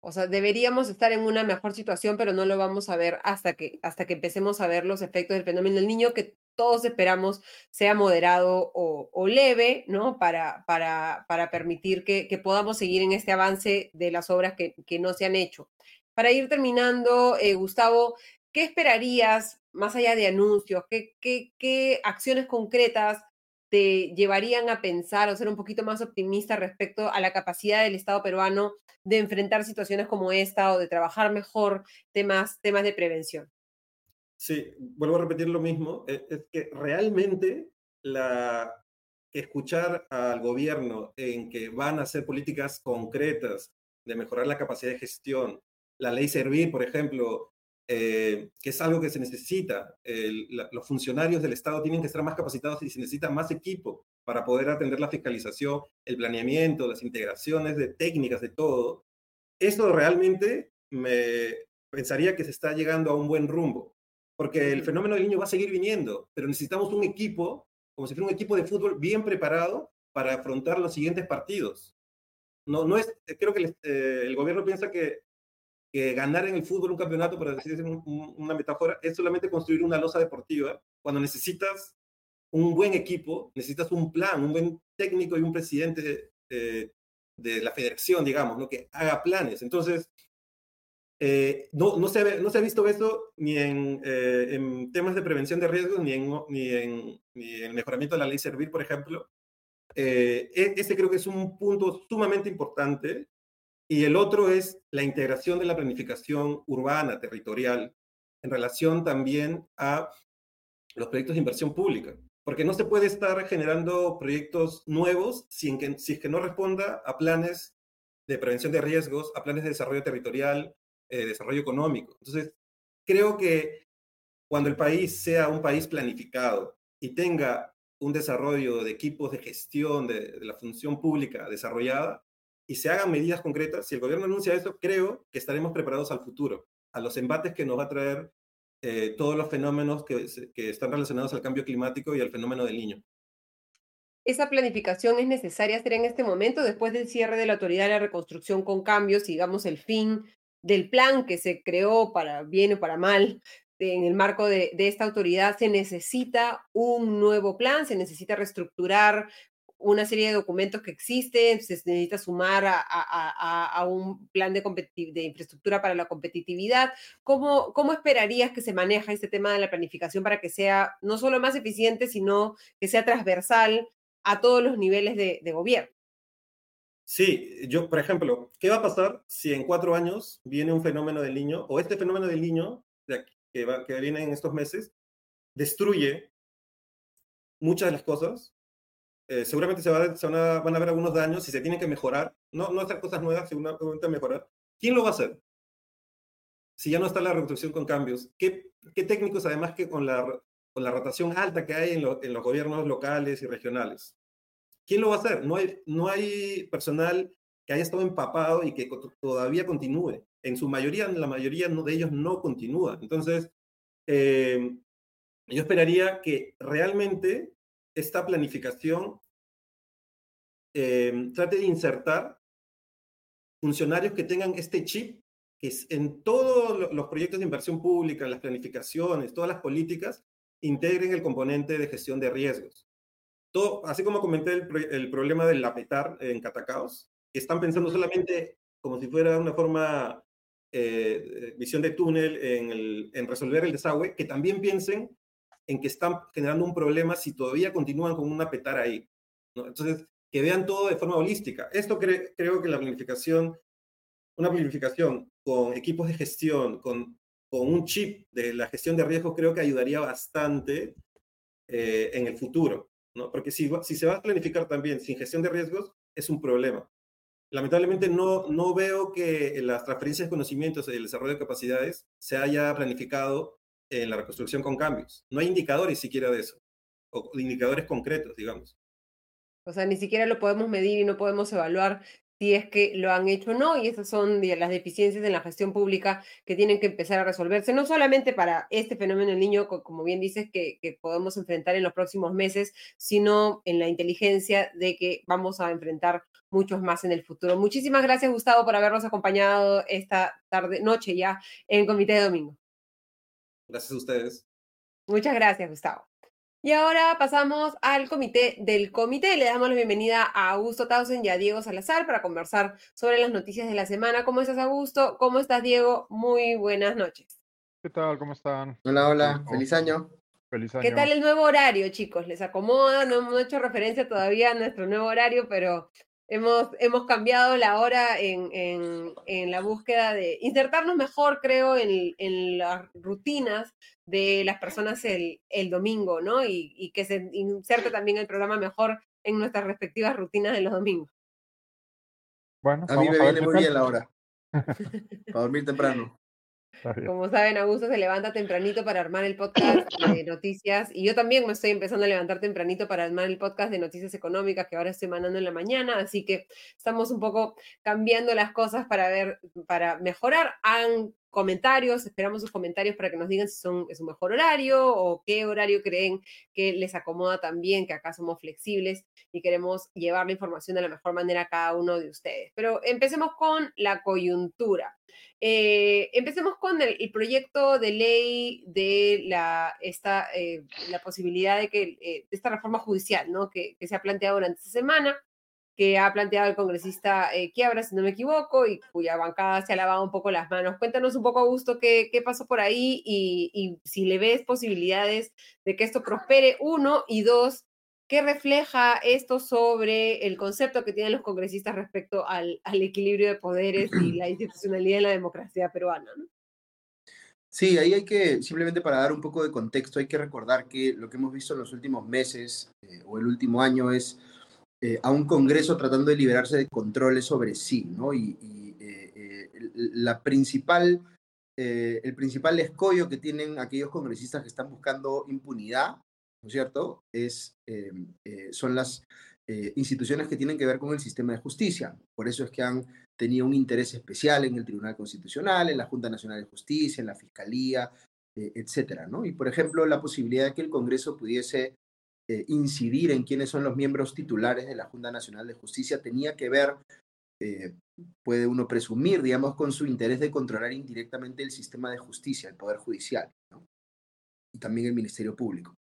O sea, deberíamos estar en una mejor situación, pero no lo vamos a ver hasta que, hasta que empecemos a ver los efectos del fenómeno del niño, que todos esperamos sea moderado o, leve, ¿no? Para, para, para permitir que, podamos seguir en este avance de las obras que, no se han hecho. Para ir terminando, eh, Gustavo, ¿qué esperarías más allá de anuncios? ¿Qué, qué, qué acciones concretas te llevarían a pensar o ser un poquito más optimista respecto a la capacidad del Estado peruano de enfrentar situaciones como esta o de trabajar mejor temas, temas de prevención? Sí, vuelvo a repetir lo mismo, e, es, que realmente la, escuchar al gobierno en que van a hacer políticas concretas de mejorar la capacidad de gestión, la ley Servir, por ejemplo, eh, que es algo que se necesita. los funcionarios del Estado tienen que estar más capacitados y se necesita más equipo para poder atender la fiscalización, el planeamiento, las integraciones de técnicas, de todo. Esto realmente me pensaría que se está llegando a un buen rumbo porque el fenómeno del niño va a seguir viniendo, pero necesitamos un equipo, como si fuera un equipo de fútbol bien preparado para afrontar los siguientes partidos. No, no es, creo que el, eh, el gobierno piensa que, que, ganar en el fútbol un campeonato, para decir una metáfora, es solamente construir una losa deportiva, cuando necesitas un buen equipo, necesitas un plan, un buen técnico y un presidente de, de la federación, digamos, ¿no? que haga planes. Entonces, eh, no, no, se, no se ha visto eso ni en, eh, en, temas de prevención de riesgos, ni en, ni en, ni en mejoramiento de la ley Servir, por ejemplo. Eh, e, creo que es un punto sumamente importante. Y el otro es la integración de la planificación urbana, territorial, en relación también a los proyectos de inversión pública. porque no se puede estar generando proyectos nuevos si, que, si es que no responda a planes de prevención de riesgos, a planes de desarrollo territorial, eh, desarrollo económico. Entonces, creo que cuando el país sea un país planificado y tenga un desarrollo de equipos de gestión de, de la función pública desarrollada y se hagan medidas concretas, si el gobierno anuncia eso, creo que estaremos preparados al futuro, a los embates que nos va a traer eh, todos los fenómenos que, que están relacionados al cambio climático y al fenómeno del niño. ¿Esa planificación es necesaria hacer en este momento, después del cierre de la autoridad de la reconstrucción con cambios, digamos, el fin del plan que se creó para bien o para mal en el marco de, esta autoridad, se necesita un nuevo plan, se necesita reestructurar una serie de documentos que existen, se necesita sumar a, un plan de, infraestructura para la competitividad. ¿Cómo, ¿Cómo esperarías que se maneja este tema de la planificación para que sea no solo más eficiente, sino que sea transversal a todos los niveles de gobierno? Sí, yo, por ejemplo, ¿qué va a pasar si en cuatro años viene un fenómeno del niño o este fenómeno del niño que, va, que viene en estos meses destruye muchas de las cosas eh, seguramente se, va, van, a, van, a, haber algunos daños y se tienen que mejorar, no, no hacer cosas nuevas, seguramente mejorar. ¿Quién lo va a hacer? Si ya no está la reconstrucción con cambios, ¿qué, qué técnicos, además que con la, con la rotación alta que hay en, lo, en, los gobiernos locales y regionales? ¿Quién lo va a hacer? No hay, no hay personal que haya estado empapado y que todavía continúe. En su mayoría, la mayoría de ellos no continúa. Entonces, eh, yo esperaría que realmente esta planificación eh, trate de insertar funcionarios que tengan este chip, que en todos los proyectos de inversión pública, en las planificaciones, todas las políticas, integren el componente de gestión de riesgos. Todo, así como comenté el, el problema del apetar en Catacaos, que están pensando solamente como si fuera una forma, eh, visión de túnel en, el, en resolver el desagüe, que también piensen en que están generando un problema si todavía continúan con una petar ahí. ¿no? Entonces, que vean todo de forma holística. Esto cre creo que la planificación, una planificación con equipos de gestión, con, con un chip de la gestión de riesgos, creo que ayudaría bastante eh, en el futuro. ¿No? Porque si, si se va a planificar también sin gestión de riesgos, es un problema. Lamentablemente no, no veo que las transferencias de conocimientos y el desarrollo de capacidades se haya planificado en la reconstrucción con cambios. No hay indicadores siquiera de eso, o indicadores concretos, digamos. O sea, ni siquiera lo podemos medir y no podemos evaluar si es que lo han hecho o no, y esas son las deficiencias en la gestión pública que tienen que empezar a resolverse, no solamente para este fenómeno del niño, como bien dices, que, que, podemos enfrentar en los próximos meses, sino en la inteligencia de que vamos a enfrentar muchos más en el futuro. Muchísimas gracias, Gustavo, por habernos acompañado esta tarde, noche ya en Comité de Domingo. Gracias a ustedes. Muchas gracias, Gustavo. Y ahora pasamos al comité del comité. Le damos la bienvenida a Augusto Tausen y a Diego Salazar para conversar sobre las noticias de la semana. ¿Cómo estás, Augusto? ¿Cómo estás, Diego? Muy buenas noches. ¿Qué tal? ¿Cómo están? Hola, hola. Feliz año. Feliz año. ¿Qué tal el nuevo horario, chicos? ¿Les acomoda? No hemos hecho referencia todavía a nuestro nuevo horario, pero Hemos, hemos cambiado la hora en, en, en, la búsqueda de insertarnos mejor, creo, en, en las rutinas de las personas el, el domingo, ¿no? Y, y, que se inserte también el programa mejor en nuestras respectivas rutinas de los domingos. Bueno, a mí me a viene muy bien la hora. Para dormir temprano. Como saben, Augusto se levanta tempranito para armar el podcast de noticias y yo también me estoy empezando a levantar tempranito para armar el podcast de noticias económicas que ahora estoy mandando en la mañana, así que estamos un poco cambiando las cosas para ver, para mejorar. Comentarios, esperamos sus comentarios para que nos digan si son, es un mejor horario o qué horario creen que les acomoda también, que acá somos flexibles y queremos llevar la información de la mejor manera a cada uno de ustedes. Pero empecemos con la coyuntura. Eh, empecemos con el, proyecto de ley de la, esta, eh, la posibilidad de que eh, esta reforma judicial ¿no? que se ha planteado durante esta semana que ha planteado el congresista eh, Quiabra, si no me equivoco, y cuya bancada se ha lavado un poco las manos. Cuéntanos un poco, Augusto, qué, qué pasó por ahí y, y, si le ves posibilidades de que esto prospere, uno, y dos, ¿qué refleja esto sobre el concepto que tienen los congresistas respecto al, al equilibrio de poderes y la institucionalidad de la democracia peruana? Sí, ahí hay que, simplemente para dar un poco de contexto, hay que recordar que lo que hemos visto en los últimos meses eh, o el último año es eh, a un Congreso tratando de liberarse de controles sobre sí, ¿no? Y, eh, la principal, el principal escollo que tienen aquellos congresistas que están buscando impunidad, ¿no es cierto?, es, son las instituciones que tienen que ver con el sistema de justicia. Por eso es que han tenía un interés especial en el Tribunal Constitucional, en la Junta Nacional de Justicia, en la Fiscalía, eh, etcétera, ¿no? Y, por ejemplo, la posibilidad de que el Congreso pudiese eh, incidir en quiénes son los miembros titulares de la Junta Nacional de Justicia tenía que ver, eh, puede uno presumir, digamos, con su interés de controlar indirectamente el sistema de justicia, el Poder Judicial, ¿no? Y también el Ministerio Público.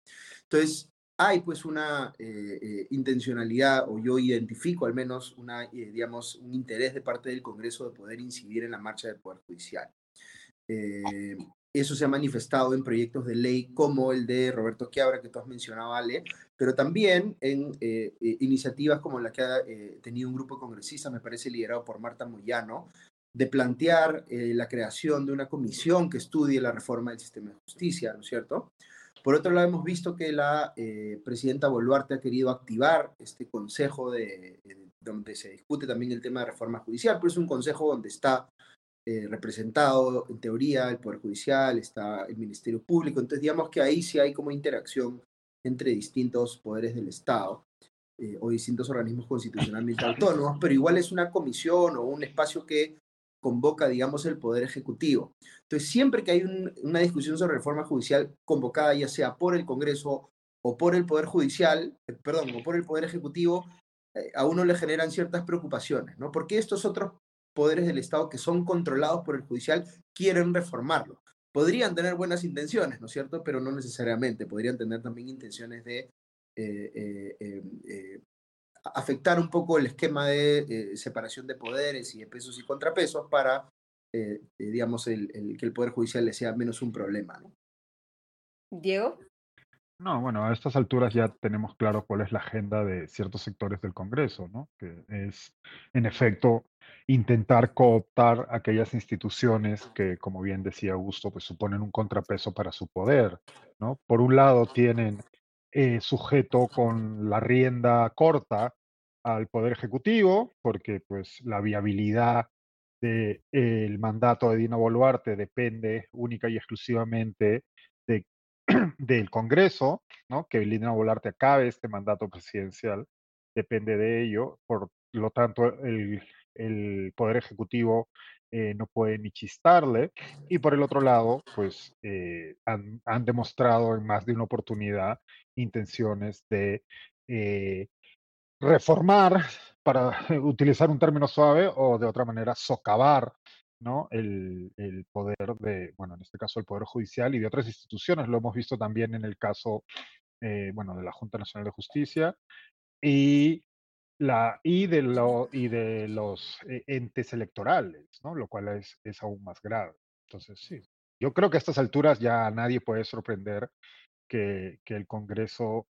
Entonces, hay pues una eh, eh, intencionalidad, o yo identifico al menos una, eh, digamos, un interés de parte del Congreso de poder incidir en la marcha del Poder Judicial. Eso se ha manifestado en proyectos de ley como el de Roberto Quiabra, que tú has mencionado, Ale, pero también en iniciativas como la que ha tenido un grupo de congresistas, me parece liderado por Marta Moyano, de plantear la creación de una comisión que estudie la reforma del sistema de justicia, ¿no es cierto? Por otro lado, hemos visto que la eh, presidenta Boluarte ha querido activar este consejo de, eh, donde se discute también el tema de reforma judicial, pero es un consejo donde está eh, representado, en teoría, el Poder Judicial, está el Ministerio Público, entonces digamos que ahí sí hay como interacción entre distintos poderes del Estado o distintos organismos constitucionalmente autónomos, pero igual es una comisión o un espacio que convoca, digamos, el Poder Ejecutivo. Entonces, siempre que hay una discusión sobre reforma judicial convocada, ya sea por el Congreso o por el Poder Judicial, eh, perdón, o por el Poder Ejecutivo, eh, a uno le generan ciertas preocupaciones, ¿no? Porque estos otros poderes del Estado que son controlados por el judicial quieren reformarlo. Podrían tener buenas intenciones, ¿no es cierto? Pero no necesariamente. Podrían tener también intenciones de eh, afectar un poco el esquema de eh, separación de poderes y de pesos y contrapesos para, eh, eh, digamos, que el Poder Judicial le sea menos un problema. ¿no? Diego. No, bueno, a estas alturas ya tenemos claro cuál es la agenda de ciertos sectores del Congreso, ¿no? Que es, en efecto, intentar cooptar aquellas instituciones que, como bien decía Augusto, pues suponen un contrapeso para su poder, ¿no? Por un lado tienen eh, sujeto con la rienda corta al Poder Ejecutivo, porque pues la viabilidad del mandato de Dina Boluarte depende única y exclusivamente del Congreso, ¿no? que Dina Boluarte acabe este mandato presidencial, depende de ello, por lo tanto el, Poder Ejecutivo eh, no puede ni chistarle. Y por el otro lado, pues eh, han, han, demostrado en más de una oportunidad intenciones de eh, reformar, para utilizar un término suave, o de otra manera socavar ¿no? El, el, poder de, bueno, en este caso el Poder Judicial y de otras instituciones. Lo hemos visto también en el caso, bueno, de la Junta Nacional de Justicia y la, y, de lo, y de los eh, entes electorales, ¿no? lo cual es, es aún más grave. Entonces, sí, yo creo que a estas alturas ya nadie puede sorprender que, que el Congreso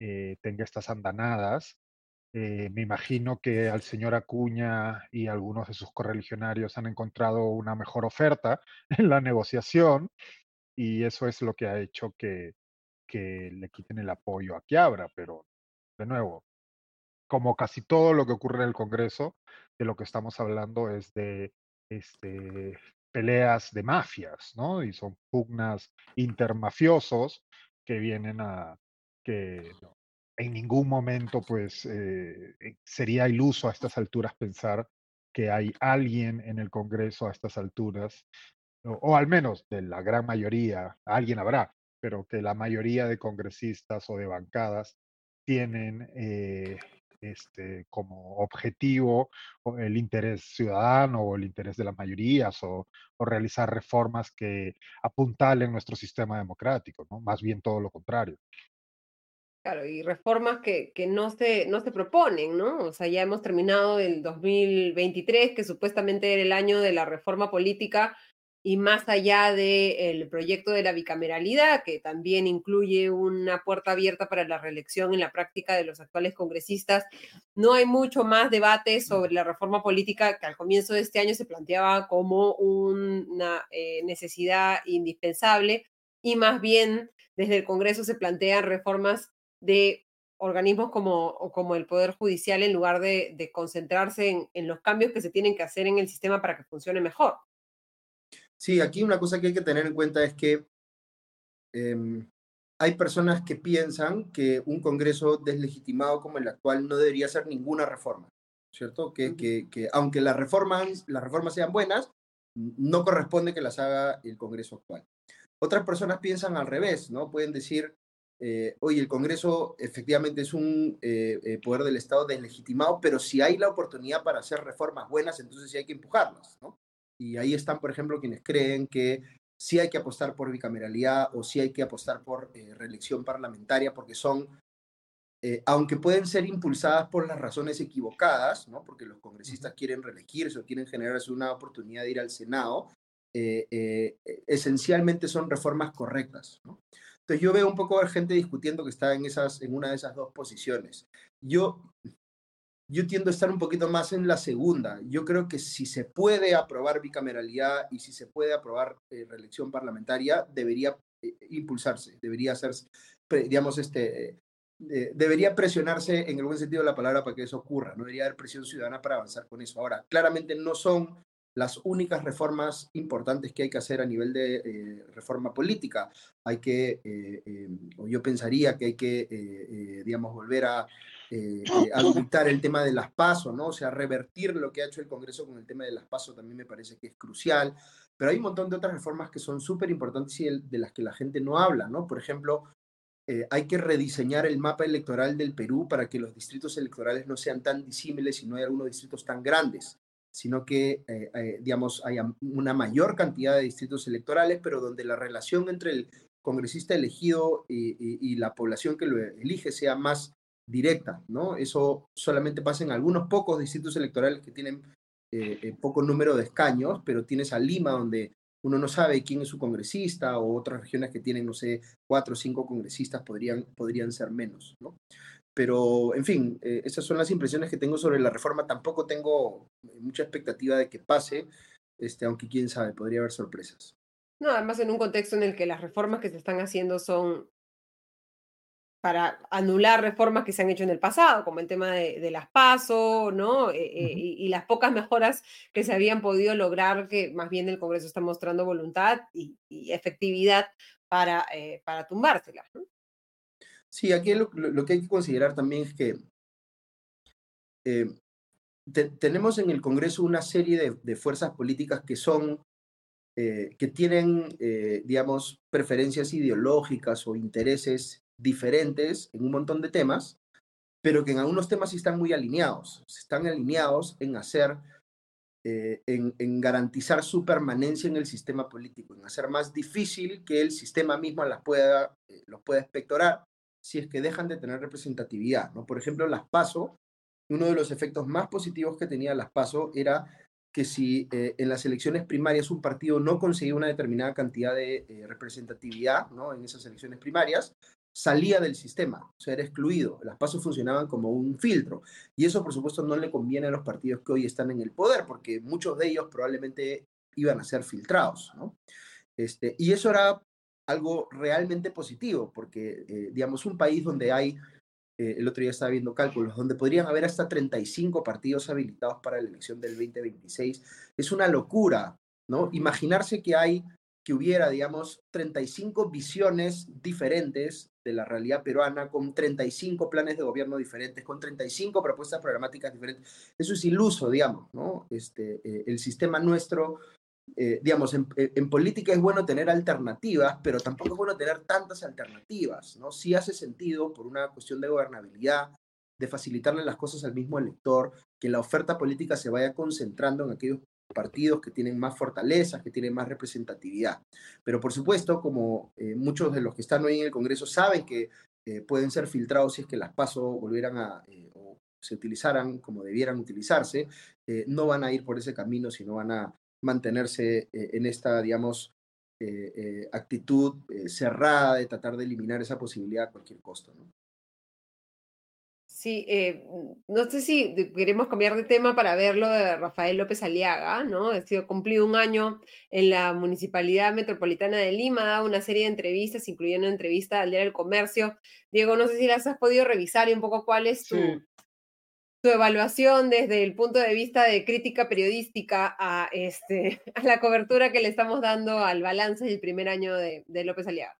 eh, tenga estas andanadas. Eh, me imagino que al señor Acuña y algunos de sus correligionarios han encontrado una mejor oferta en la negociación y eso es lo que ha hecho que, que le quiten el apoyo a Quiabra, pero de nuevo, como casi todo lo que ocurre en el Congreso, de lo que estamos hablando es de este, peleas de mafias, ¿no? Y son pugnas intermafiosos que vienen a que en ningún momento, pues, eh, eh, sería iluso a estas alturas pensar que hay alguien en el Congreso a estas alturas, o, o al menos de la gran mayoría, alguien habrá, pero que la mayoría de congresistas o de bancadas tienen eh, este, como objetivo el interés ciudadano o el interés de las mayorías o, realizar reformas que apuntalen nuestro sistema democrático, ¿no? Más bien todo lo contrario. Claro, y reformas que, que, no, se, no se proponen, ¿no? O sea, ya hemos terminado el 2023, que supuestamente era el año de la reforma política, y más allá del proyecto de la bicameralidad, que también incluye una puerta abierta para la reelección en la práctica de los actuales congresistas, no hay mucho más debate sobre la reforma política que al comienzo de este año se planteaba como una eh, necesidad indispensable y más bien desde el Congreso se plantean reformas de organismos como, como el Poder Judicial en lugar de, concentrarse en los cambios que se tienen que hacer en el sistema para que funcione mejor. Sí, aquí una cosa que hay que tener en cuenta es que em, hay personas que piensan que un Congreso deslegitimado como el actual no debería hacer ninguna reforma, ¿cierto? Que, que, aunque las reformas, las reformas sean buenas, no corresponde que las haga el Congreso actual. Otras personas piensan al revés, ¿no? Pueden decir, eh, oye, el Congreso efectivamente es un eh, eh, poder del Estado deslegitimado, pero si hay la oportunidad para hacer reformas buenas, entonces sí hay que empujarlas, ¿no? Y ahí están, por ejemplo, quienes creen que sí hay que apostar por bicameralidad o sí hay que apostar por eh, reelección parlamentaria, porque son, eh, aunque pueden ser impulsadas por las razones equivocadas, ¿no? porque los congresistas quieren reelegirse o quieren generarse una oportunidad de ir al Senado, eh, esencialmente son reformas correctas. ¿no? Entonces yo veo un poco a gente discutiendo que está en, esas, en una de esas dos posiciones. Yo yo tiendo a estar un poquito más en la segunda. Yo creo que si se puede aprobar bicameralidad y si se puede aprobar eh, reelección parlamentaria, debería eh, impulsarse, debería hacerse, digamos, este, eh, debería presionarse en el buen sentido de la palabra para que eso ocurra. No debería haber presión ciudadana para avanzar con eso. Ahora, claramente no son las únicas reformas importantes que hay que hacer a nivel de reforma política. Hay que, o yo pensaría que hay que, digamos, volver a eh, eh el tema de las pasos, ¿no? O sea, revertir lo que ha hecho el Congreso con el tema de las pasos también me parece que es crucial. Pero hay un montón de otras reformas que son súper importantes y de las que la gente no habla, ¿no? Por ejemplo, eh, hay que rediseñar el mapa electoral del Perú para que los distritos electorales no sean tan disímiles y no hay algunos distritos tan grandes, sino que, eh, digamos, haya una mayor cantidad de distritos electorales, pero donde la relación entre el congresista elegido y la población que lo elige sea más directa, ¿no? Eso solamente pasa en algunos pocos distritos electorales que tienen eh, eh, poco número de escaños, pero tienes a Lima donde uno no sabe quién es su congresista o otras regiones que tienen, no sé, cuatro o cinco congresistas podrían, podrían ser menos, ¿no? Pero, en fin, eh, esas son las impresiones que tengo sobre la reforma. Tampoco tengo mucha expectativa de que pase, este, aunque quién sabe, podría haber sorpresas. No, además en un contexto en el que las reformas que se están haciendo son para anular reformas que se han hecho en el pasado, como el tema de, las PASO, ¿no? Eh, eh, y, las pocas mejoras que se habían podido lograr, que más bien el Congreso está mostrando voluntad y, efectividad para, eh, para tumbárselas, ¿no? Sí, aquí lo, que hay que considerar también es que tenemos en el Congreso una serie de, fuerzas políticas que son, que tienen, digamos, preferencias ideológicas o intereses diferentes en un montón de temas, pero que en algunos temas sí están muy alineados. Están alineados en hacer, eh, en, garantizar su permanencia en el sistema político, en hacer más difícil que el sistema mismo las pueda, eh, los pueda espectorar si es que dejan de tener representatividad. ¿no? Por ejemplo, las PASO, uno de los efectos más positivos que tenía las PASO era que si eh, en las elecciones primarias un partido no conseguía una determinada cantidad de representatividad ¿no? en esas elecciones primarias, salía del sistema, o sea, era excluido. Las pasos funcionaban como un filtro. Y eso, por supuesto, no le conviene a los partidos que hoy están en el poder, porque muchos de ellos probablemente iban a ser filtrados, ¿no? Este, y eso era algo realmente positivo, porque, eh, digamos, un país donde hay, eh, el otro día estaba viendo cálculos, donde podrían haber hasta 35 partidos habilitados para la elección del 2026, es una locura, ¿no? Imaginarse que hay que hubiera, digamos, 35 visiones diferentes de la realidad peruana, con 35 planes de gobierno diferentes, con 35 propuestas programáticas diferentes. Eso es iluso, digamos, ¿no? Este, eh, el sistema nuestro, eh, digamos, en, en, política es bueno tener alternativas, pero tampoco es bueno tener tantas alternativas, ¿no? Sí hace sentido por una cuestión de gobernabilidad, de facilitarle las cosas al mismo elector, que la oferta política se vaya concentrando en aquellos partidos que tienen más fortalezas, que tienen más representatividad. Pero por supuesto, como eh, muchos de los que están hoy en el Congreso saben que eh, pueden ser filtrados si es que las PASO volvieran a, eh, o se utilizaran como debieran utilizarse, no van a ir por ese camino, sino van a mantenerse en esta, digamos, actitud cerrada de tratar de eliminar esa posibilidad a cualquier costo. ¿no? Sí, eh, no sé si queremos cambiar de tema para ver lo de Rafael López Aliaga, ¿no? Ha sido cumplido un año en la Municipalidad Metropolitana de Lima, una serie de entrevistas, incluyendo una entrevista al Diario del Comercio. Diego, no sé si las has podido revisar y un poco cuál es tu, evaluación desde el punto de vista de crítica periodística a, este, a la cobertura que le estamos dando al balance del primer año de López Aliaga.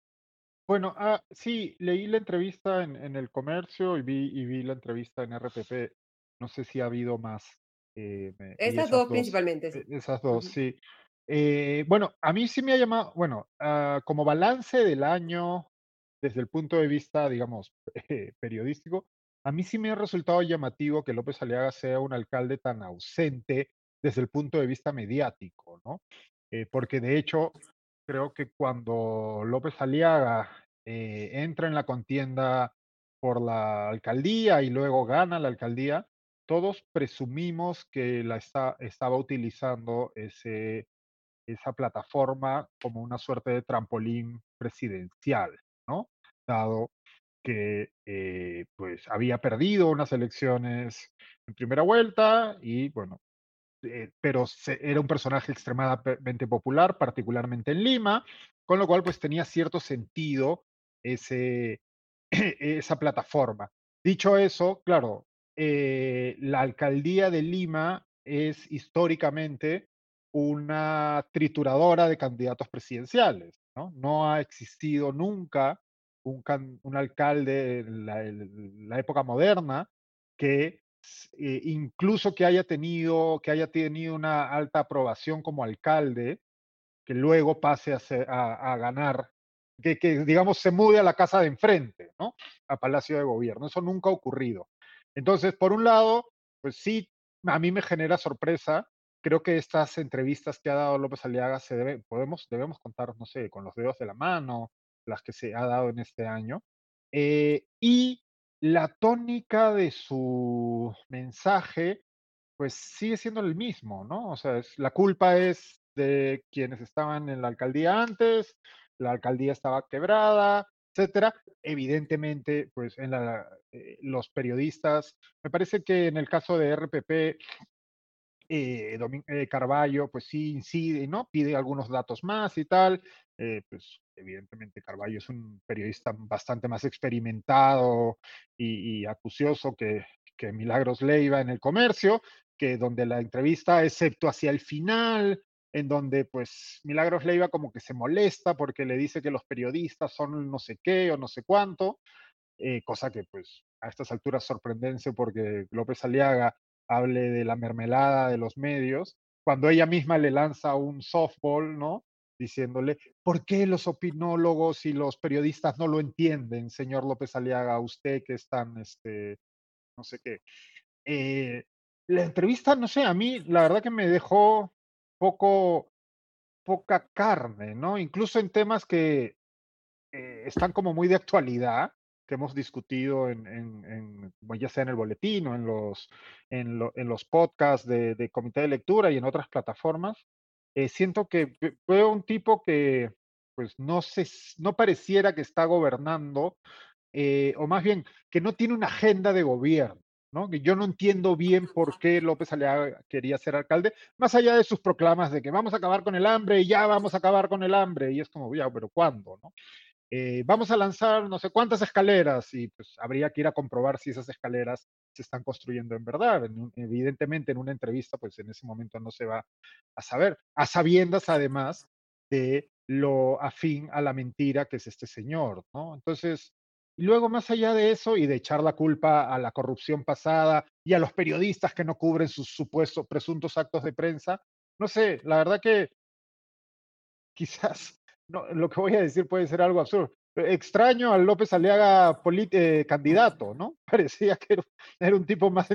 Bueno, ah, sí, leí la entrevista en, el comercio y vi, y vi la entrevista en RPP. No sé si ha habido más. Eh, esas, dos, principalmente. E, esas dos, sí. Eh, bueno, a mí sí me ha llamado, bueno, ah, como balance del año, desde el punto de vista, digamos, periodístico, a mí sí me ha resultado llamativo que López Aliaga sea un alcalde tan ausente desde el punto de vista mediático, ¿no? Eh, porque de hecho, creo que cuando López Aliaga eh, entra en la contienda por la alcaldía y luego gana la alcaldía, todos presumimos que la estaba utilizando ese, esa plataforma como una suerte de trampolín presidencial, ¿no? Dado que eh, pues había perdido unas elecciones en primera vuelta y bueno, eh, pero era un personaje extremadamente popular, particularmente en Lima, con lo cual pues tenía cierto sentido ese, esa plataforma. Dicho eso, claro, eh, la alcaldía de Lima es históricamente una trituradora de candidatos presidenciales. No, no ha existido nunca un, un alcalde en la, época moderna que eh, incluso que haya tenido que haya tenido una alta aprobación como alcalde, que luego pase a, a ganar, que, que, digamos se mude a la casa de enfrente, ¿no? A Palacio de Gobierno. Eso nunca ha ocurrido. Entonces, por un lado, pues sí, a mí me genera sorpresa. Creo que estas entrevistas que ha dado López Aliaga se debe, debemos contar, no sé, con los dedos de la mano, las que se ha dado en este año. Eh, y la tónica de su mensaje, pues sigue siendo el mismo, ¿no? O sea, es, la culpa es de quienes estaban en la alcaldía antes, la alcaldía estaba quebrada, etcétera. Evidentemente, pues en eh, los periodistas, me parece que en el caso de RPP, eh, eh, Carballo, pues sí incide, ¿no? Pide algunos datos más y tal. Eh, pues evidentemente Carballo es un periodista bastante más experimentado y, acucioso que, que, Milagros Leiva en el comercio, que donde la entrevista, excepto hacia el final, en donde pues Milagros Leiva como que se molesta porque le dice que los periodistas son no sé qué o no sé cuánto, eh, cosa que pues a estas alturas sorprendense porque López Aliaga hable de la mermelada de los medios, cuando ella misma le lanza un softball, ¿no? Diciéndole, ¿por qué los opinólogos y los periodistas no lo entienden, señor López Aliaga, usted que es tan, este, no sé qué? Eh, la entrevista, no sé, a mí la verdad que me dejó poco, poca carne, ¿no? Incluso en temas que eh, están como muy de actualidad, que hemos discutido en, en, ya sea en el boletín o en los, en, los podcasts de, de, comité de lectura y en otras plataformas, eh, siento que veo un tipo que pues no, se, no pareciera que está gobernando, eh, o más bien que no tiene una agenda de gobierno. ¿no? Que yo no entiendo bien por qué López Aliaga quería ser alcalde, más allá de sus proclamas de que vamos a acabar con el hambre y ya vamos a acabar con el hambre, y es como, ya, pero ¿cuándo? ¿no? Eh, vamos a lanzar no sé cuántas escaleras y pues habría que ir a comprobar si esas escaleras se están construyendo en verdad. evidentemente en una entrevista pues en ese momento no se va a saber, a sabiendas además de lo afín a la mentira que es este señor, ¿no? Entonces, y luego más allá de eso y de echar la culpa a la corrupción pasada y a los periodistas que no cubren sus supuestos presuntos actos de prensa, no sé, la verdad que quizás no, lo que voy a decir puede ser algo absurdo. Extraño al López Aliaga eh, candidato, ¿no? Parecía que era, un tipo más,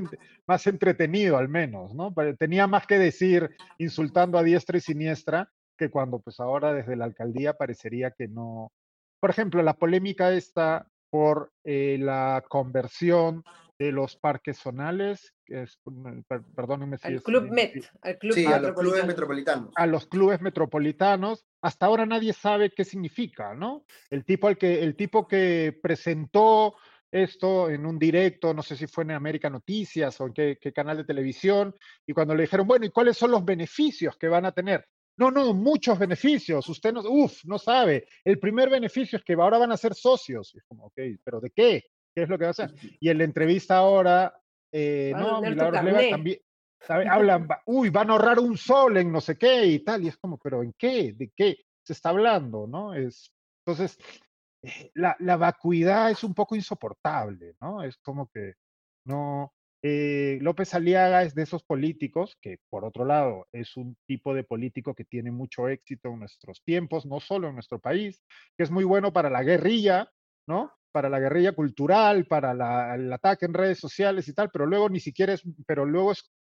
más entretenido al menos, ¿no? Tenía más que decir insultando a diestra y siniestra que cuando pues ahora desde la alcaldía parecería que no. Por ejemplo, la polémica está por eh, la conversión de los parques zonales, es, perdónenme si al Club Met, al club sí, a los clubes metropolitanos. A los clubes metropolitanos. Hasta ahora nadie sabe qué significa, ¿no? El tipo, al que, el tipo que presentó esto en un directo, no sé si fue en América Noticias o en qué, qué canal de televisión, y cuando le dijeron, bueno, ¿y cuáles son los beneficios que van a tener? No, no, muchos beneficios. Usted no, uff, no sabe. El primer beneficio es que ahora van a ser socios. es como, ok, pero ¿de qué? ¿Qué es lo que va a hacer? Y en la entrevista ahora, eh, no, Milagros Leva también, hablan, uy, van a ahorrar un sol en no sé qué y tal. Y es como, pero ¿en qué? ¿De qué se está hablando? ¿No? Es, entonces, eh, la, la vacuidad es un poco insoportable, ¿no? Es como que no, eh, López Aliaga es de esos políticos que, por otro lado, es un tipo de político que tiene mucho éxito en nuestros tiempos, no solo en nuestro país, que es muy bueno para la guerrilla, ¿no? Para la guerrilla cultural, para el ataque en redes sociales y tal, pero luego ni siquiera es, pero luego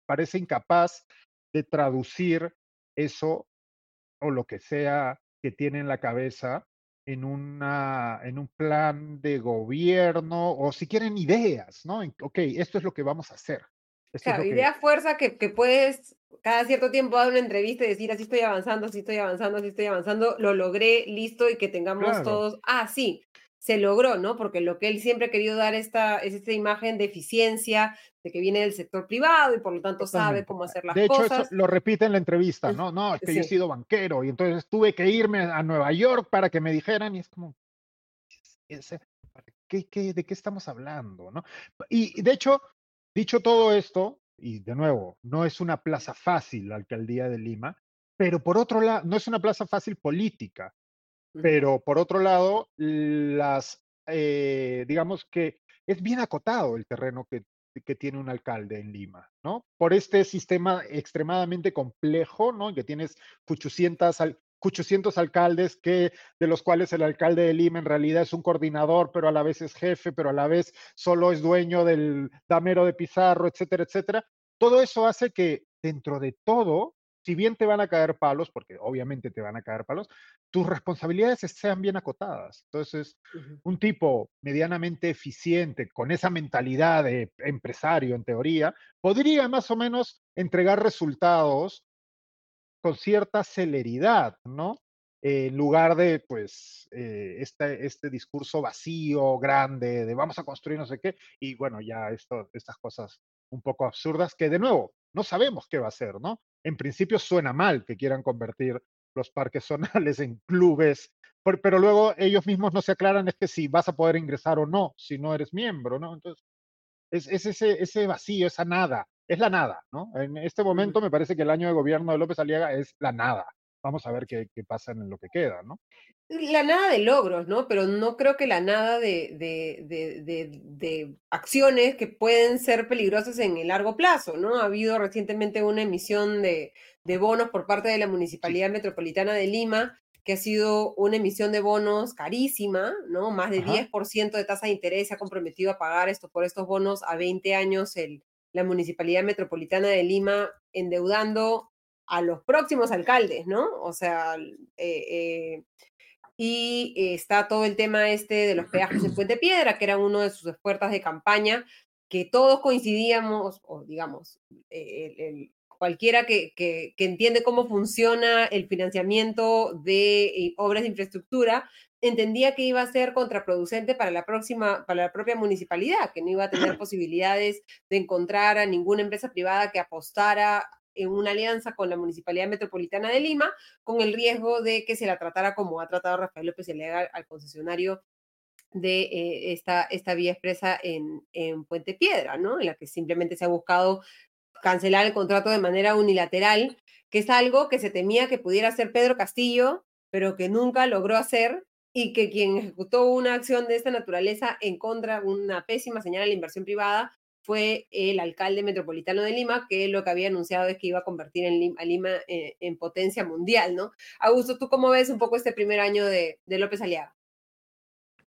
parece incapaz de traducir eso o lo que sea que tiene en la cabeza en, una, en un plan de gobierno o si quieren ideas, ¿no? Ok, esto es lo que vamos a hacer. claro, idea fuerza que, que, puedes cada cierto tiempo dar una entrevista y decir, así estoy avanzando, así estoy avanzando, así estoy avanzando, lo logré, listo, y que tengamos todos, ah, sí, se logró, ¿no? Porque lo que él siempre ha querido dar esta, es esta imagen de eficiencia, de que viene del sector privado y por lo tanto sabe cómo hacer las cosas. De hecho, lo repite en la entrevista, ¿no? No, es que yo he sido banquero y entonces tuve que irme a Nueva York para que me dijeran y es como, ¿qué, qué, de qué estamos hablando, no? Y de hecho, dicho todo esto, y de nuevo, no es una plaza fácil la alcaldía de Lima, pero por otro lado, no es una plaza fácil política, pero por otro lado, las, eh, digamos que es bien acotado el terreno que, tiene un alcalde en Lima, ¿no? Por este sistema extremadamente complejo, ¿no? Que tienes 800, 800 alcaldes que, de los cuales el alcalde de Lima en realidad es un coordinador, pero a la vez es jefe, pero a la vez solo es dueño del damero de Pizarro, etcétera, etcétera. Todo eso hace que dentro de todo si bien te van a caer palos, porque obviamente te van a caer palos, tus responsabilidades sean bien acotadas. Entonces, un tipo medianamente eficiente, con esa mentalidad de empresario en teoría, podría más o menos entregar resultados con cierta celeridad, ¿no? en lugar de, pues, eh, este, este discurso vacío, grande, de vamos a construir no sé qué, y bueno, ya esto, estas cosas un poco absurdas que de nuevo no sabemos qué va a ser, ¿no? En principio suena mal que quieran convertir los parques zonales en clubes, pero luego ellos mismos no se aclaran es que si vas a poder ingresar o no, si no eres miembro, ¿no? Entonces, es, ese, ese vacío, esa nada, es la nada, ¿no? En este momento me parece que el año de gobierno de López Aliaga es la nada. Vamos a ver qué, qué pasa en lo que queda, ¿no? la nada de logros, ¿no? Pero no creo que la nada de, de, acciones que pueden ser peligrosas en el largo plazo, ¿no? Ha habido recientemente una emisión de, bonos por parte de la Municipalidad Metropolitana de Lima, que ha sido una emisión de bonos carísima, ¿no? Más de 10% de tasa de interés se ha comprometido a pagar esto por estos bonos a 20 años el, la Municipalidad Metropolitana de Lima, endeudando a los próximos alcaldes, ¿no? O sea, eh, eh, y está todo el tema este de los peajes en Puente Piedra, que era uno de sus esfuerzos de campaña, que todos coincidíamos, o digamos, cualquiera que, que, entiende cómo funciona el financiamiento de obras de infraestructura, entendía que iba a ser contraproducente para la próxima, para la propia municipalidad, que no iba a tener posibilidades de encontrar a ninguna empresa privada que apostara en una alianza con la Municipalidad Metropolitana de Lima, con el riesgo de que se la tratara como ha tratado Rafael López Legal al concesionario de eh, esta, esta vía expresa en, en Puente Piedra, ¿no? En la que simplemente se ha buscado cancelar el contrato de manera unilateral, que es algo que se temía que pudiera hacer Pedro Castillo, pero que nunca logró hacer y que quien ejecutó una acción de esta naturaleza en contra, una pésima señal a la inversión privada, fue el alcalde metropolitano de Lima, que lo que había anunciado es que iba a convertir a Lima eh, en potencia mundial, ¿no? Augusto, ¿tú cómo ves un poco este primer año de, López Aliaga?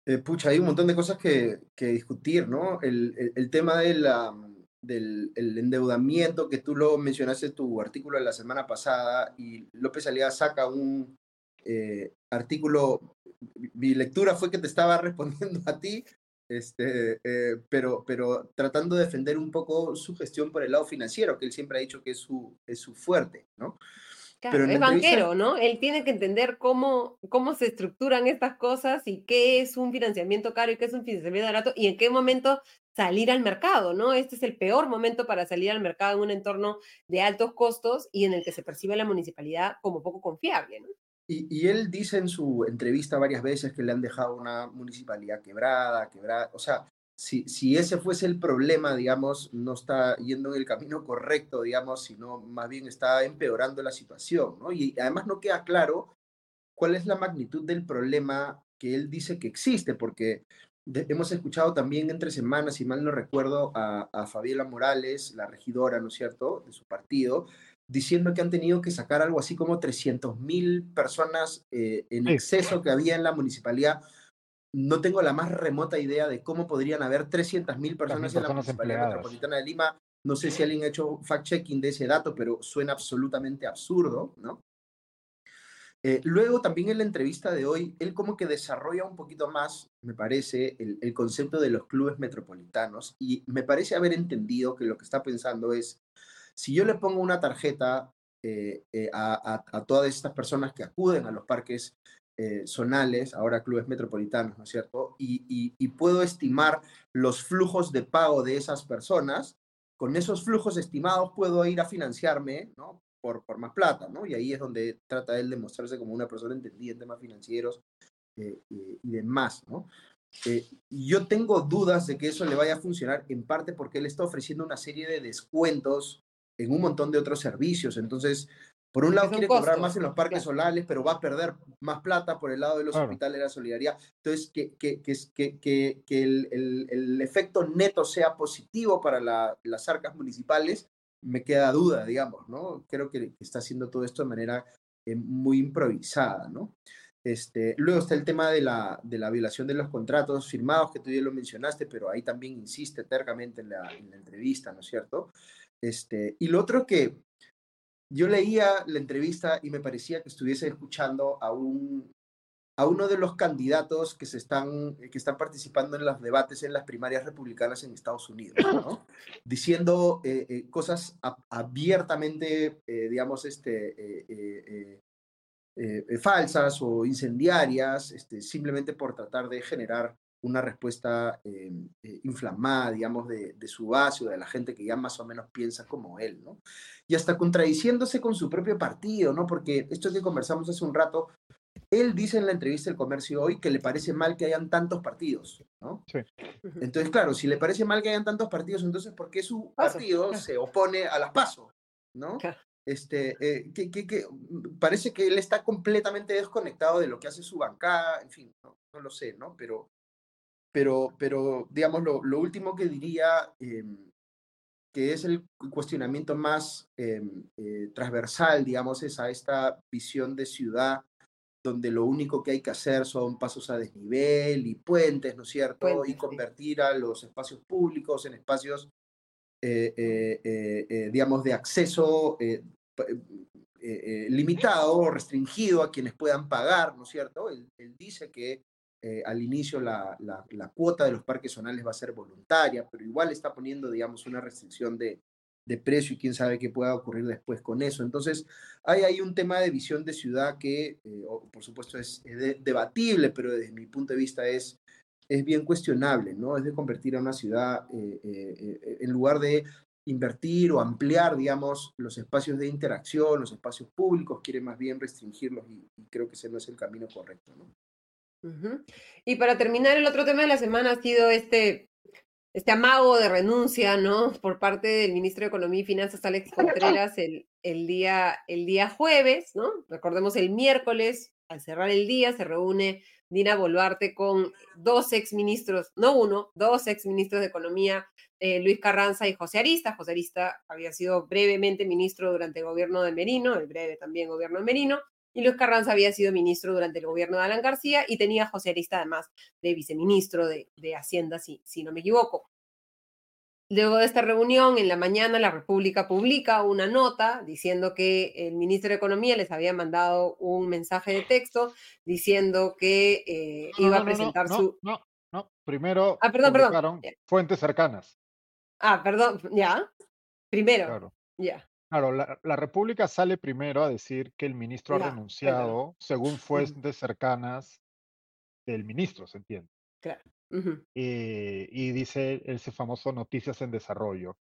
Eh, pucha, hay un montón de cosas que, discutir, ¿no? El, tema del endeudamiento que tú lo mencionaste en tu artículo de la semana pasada y López Aliaga saca un eh, artículo, mi lectura fue que te estaba respondiendo a ti Este, eh, pero, pero tratando de defender un poco su gestión por el lado financiero, que él siempre ha dicho que es su, es su fuerte, ¿no? Claro, es banquero, ¿no? Él tiene que entender cómo, cómo se estructuran estas cosas y qué es un financiamiento caro y qué es un financiamiento barato y en qué momento salir al mercado, ¿no? Este es el peor momento para salir al mercado en un entorno de altos costos y en el que se percibe la municipalidad como poco confiable, ¿no? Y, él dice en su entrevista varias veces que le han dejado una municipalidad quebrada, quebrada. O sea, si, si ese fuese el problema, digamos, no está yendo en el camino correcto, digamos, sino más bien está empeorando la situación, ¿no? Y además no queda claro cuál es la magnitud del problema que él dice que existe, porque hemos escuchado también entre semanas, si mal no recuerdo, a, a Fabiola Morales, la regidora, ¿no es cierto?, de su partido, diciendo que han tenido que sacar algo así como 300 mil personas eh, en exceso que había en la municipalidad. No tengo la más remota idea de cómo podrían haber 300 mil personas en la municipalidad metropolitana de Lima. No sé si alguien ha hecho fact-checking de ese dato, pero suena absolutamente absurdo, ¿no? Eh, luego también en la entrevista de hoy, él como que desarrolla un poquito más, me parece, el, el, concepto de los clubes metropolitanos y me parece haber entendido que lo que está pensando es, si yo le pongo una tarjeta eh, eh, a, todas estas personas que acuden a los parques eh, zonales, ahora clubes metropolitanos, ¿no es cierto? Y, puedo estimar los flujos de pago de esas personas, con esos flujos estimados puedo ir a financiarme, ¿no? Por, por más plata, ¿no? Y ahí es donde trata él de mostrarse como una persona entendida en temas financieros y demás, ¿no? yo tengo dudas de que eso le vaya a funcionar en parte porque él está ofreciendo una serie de descuentos en un montón de otros servicios. Entonces, por un lado quiere cobrar más en los parques solares, pero va a perder más plata por el lado de los hospitales de la solidaridad. Entonces, que, que, que, que, que el, el, el, efecto neto sea positivo para la, las arcas municipales, me queda duda, digamos, ¿no? Creo que está haciendo todo esto de manera eh, muy improvisada, ¿no? Este, luego está el tema de la, de la violación de los contratos firmados, que tú ya lo mencionaste, pero ahí también insiste tercamente en la, en la entrevista, ¿no es cierto? Este, y lo otro que yo leía la entrevista y me parecía que estuviese escuchando a, un, a uno de los candidatos que, se están, que están participando en los debates en las primarias republicanas en Estados Unidos, diciendo eh, eh, cosas abiertamente, eh, digamos, este, falsas o incendiarias, este, simplemente por tratar de generar una respuesta eh, eh, inflamada, digamos, de, su base o de la gente que ya más o menos piensa como él, ¿no? Y hasta contradiciéndose con su propio partido, ¿no? Porque esto que conversamos hace un rato, él dice en la entrevista del comercio hoy que le parece mal que hayan tantos partidos, ¿no? Sí. Entonces, claro, si le parece mal que hayan tantos partidos, entonces, ¿por qué su partido se opone a las PASO, ¿no? Este, eh, que, que, parece que él está completamente desconectado de lo que hace su bancada, en fin, no, no lo sé, ¿no? Pero pero, pero digamos, lo, lo último que diría, em, que es el cuestionamiento más em, eh, transversal, digamos, es a esta visión de ciudad donde lo único que hay que hacer son pasos a desnivel y puentes, ¿no es cierto? y convertir a los espacios públicos en espacios, eh, eh, digamos, de acceso limitado o restringido a quienes puedan pagar, ¿no es cierto? él dice que eh, al inicio la, cuota de los parques zonales va a ser voluntaria, pero igual está poniendo, digamos, una restricción de, precio y quién sabe qué pueda ocurrir después con eso. Entonces, hay ahí un tema de visión de ciudad que, eh, por supuesto, es, debatible, pero desde mi punto de vista es, es bien cuestionable, ¿no? Es de convertir a una ciudad, eh, en lugar de invertir o ampliar, digamos, los espacios de interacción, los espacios públicos, quiere más bien restringirlos y, y creo que ese no es el camino correcto, ¿no? Y para terminar, el otro tema de la semana ha sido este, este amago de renuncia, ¿no? Por parte del ministro de Economía y Finanzas, Alex Contreras, el, el, día, el día jueves, ¿no? Recordemos el miércoles, al cerrar el día, se reúne Dina Boluarte con dos exministros, no uno, dos exministros de Economía, eh, Luis Carranza y José Arista. José Arista había sido brevemente ministro durante el gobierno de Merino, el breve también gobierno de Merino, y Luis Carranza había sido ministro durante el gobierno de Alan García y tenía a José Arista además de viceministro de, Hacienda, si, si no me equivoco. Luego de esta reunión, en la mañana, la República publica una nota diciendo que el ministro de Economía les había mandado un mensaje de texto diciendo que eh, iba a presentar su... No, no, primero Ah, perdón, perdón. fuentes cercanas. Ah, perdón, ya. Primero, Claro. ya. Claro, la, la República sale primero a decir que el ministro ha renunciado según fuentes cercanas del ministro, ¿se entiende? Ujú, Eh, y dice ese famoso noticias en desarrollo.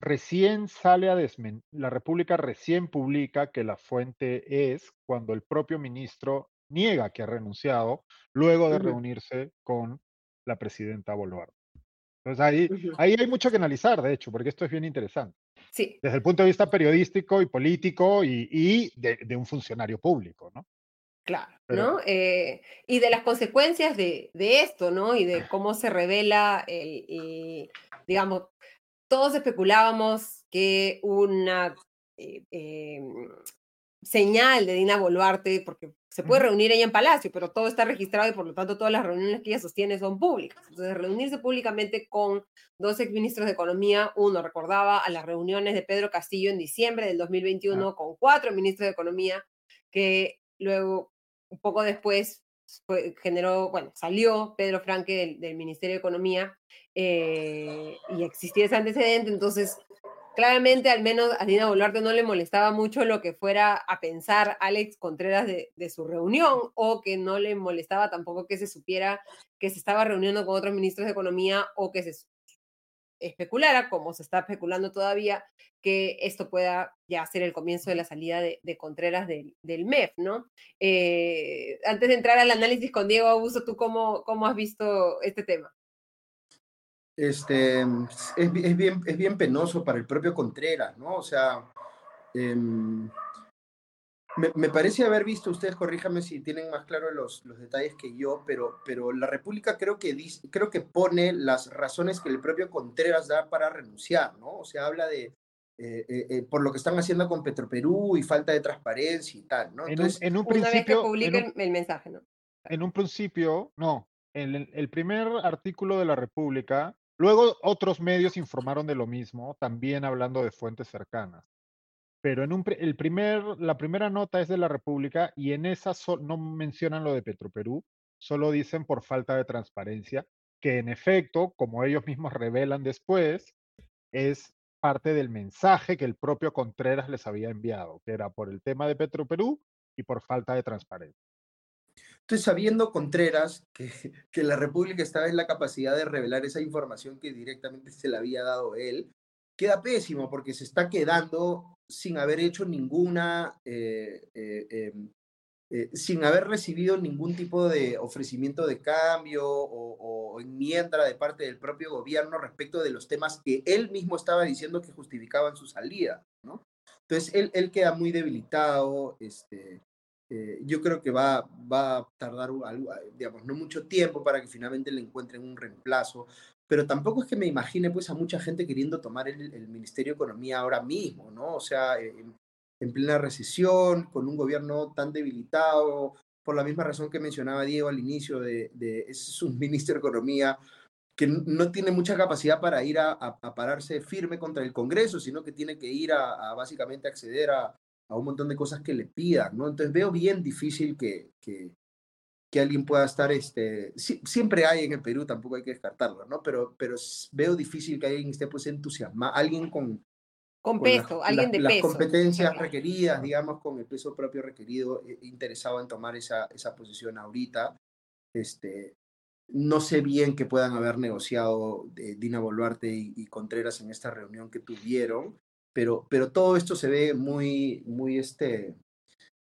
Recién sale a desmentir, la República recién publica que la fuente es cuando el propio ministro niega que ha renunciado luego de reunirse con la presidenta Boluarte. Entonces ahí, ahí hay mucho que analizar, de hecho, porque esto es bien interesante. Sí, Desde el punto de vista periodístico y político y, y de, de un funcionario público, ¿no? claro, Pero- ¿no? Eh, y de las consecuencias de, de esto, ¿no? Y de cómo se revela el, el- digamos, todos especulábamos que una eh, em, señal de Dina Boluarte, porque se puede reunir ella en Palacio, pero todo está registrado y por lo tanto todas las reuniones que ella sostiene son públicas. Entonces, reunirse públicamente con dos exministros de Economía, uno recordaba a las reuniones de Pedro Castillo en diciembre del 2021 con cuatro ministros de Economía, que luego, un poco después, fue- generó, bueno, salió Pedro Franque del, del Ministerio de Economía eh, y existía ese antecedente, entonces claramente al menos a Dina Boluarte no le molestaba mucho lo que fuera a pensar Alex Contreras de, su reunión o que no le molestaba tampoco que se supiera que se estaba reuniendo con otros ministros de Economía o que se especulara, como se está especulando todavía, que esto pueda ya ser el comienzo de la salida de, Contreras del, del MEF, ¿no? Eh, antes de entrar al análisis con Diego Augusto, ¿tú cómo, cómo has visto este tema? Este, es, bi- es bien, es bien penoso para el propio Contreras, ¿no? O sea, em, me, me parece haber visto, ustedes corríjame si tienen más claro los, los detalles que yo, pero, pero la República creo que, dice, creo que pone las razones que el propio Contreras da para renunciar, ¿no? O sea, habla de, eh, eh, eh, por lo que están haciendo con Petroperú y falta de transparencia y tal, ¿no? En un, Entonces, en un Una vez que principio, en publiquen un- el mensaje, ¿no? en un principio, no. En el, el primer artículo de la República, luego otros medios informaron de lo mismo, también hablando de fuentes cercanas. Pero en el primer, la primera nota es de la República y en esa no mencionan lo de Petroperú, solo dicen por falta de transparencia, que en efecto, como ellos mismos revelan después, es parte del mensaje que el propio Contreras les había enviado, que era por el tema de Petroperú y por falta de transparencia. Entonces, sabiendo Contreras que, la República estaba en la capacidad de revelar esa información que directamente se le había dado él, queda pésimo porque se está quedando sin haber hecho ninguna, eh, eh, eh, eh, sin haber recibido ningún tipo de ofrecimiento de cambio o, o enmienda de parte del propio gobierno respecto de los temas que él mismo estaba diciendo que justificaban su salida, ¿no? Entonces, él, él queda muy debilitado, este, eh, yo creo que va, va a tardar, algo, digamos, no mucho tiempo para que finalmente le encuentren un reemplazo, pero tampoco es que me imagine pues a mucha gente queriendo tomar el, Ministerio de Economía ahora mismo, ¿no? O sea, en, en plena recesión, con un gobierno tan debilitado, por la misma razón que mencionaba Diego al inicio de, de es un ministro de Economía que no tiene mucha capacidad para ir a pararse firme contra el Congreso, sino que tiene que ir a, a básicamente acceder a, a un montón de cosas que le pidan, ¿no? Entonces veo bien difícil que, que, que alguien pueda estar, este, si- siempre hay en el Perú, tampoco hay que descartarlo, ¿no? Pero, pero veo difícil que alguien esté pues entusiasmado, alguien con, Con con las- peso, alguien las- de las peso. competencias claro. requeridas, digamos, con el peso propio requerido, eh, interesado en tomar esa, esa posición ahorita. Este, no sé bien que puedan haber negociado eh, Dina Boluarte y, y Contreras en esta reunión que tuvieron, pero, pero todo esto se ve muy, muy este,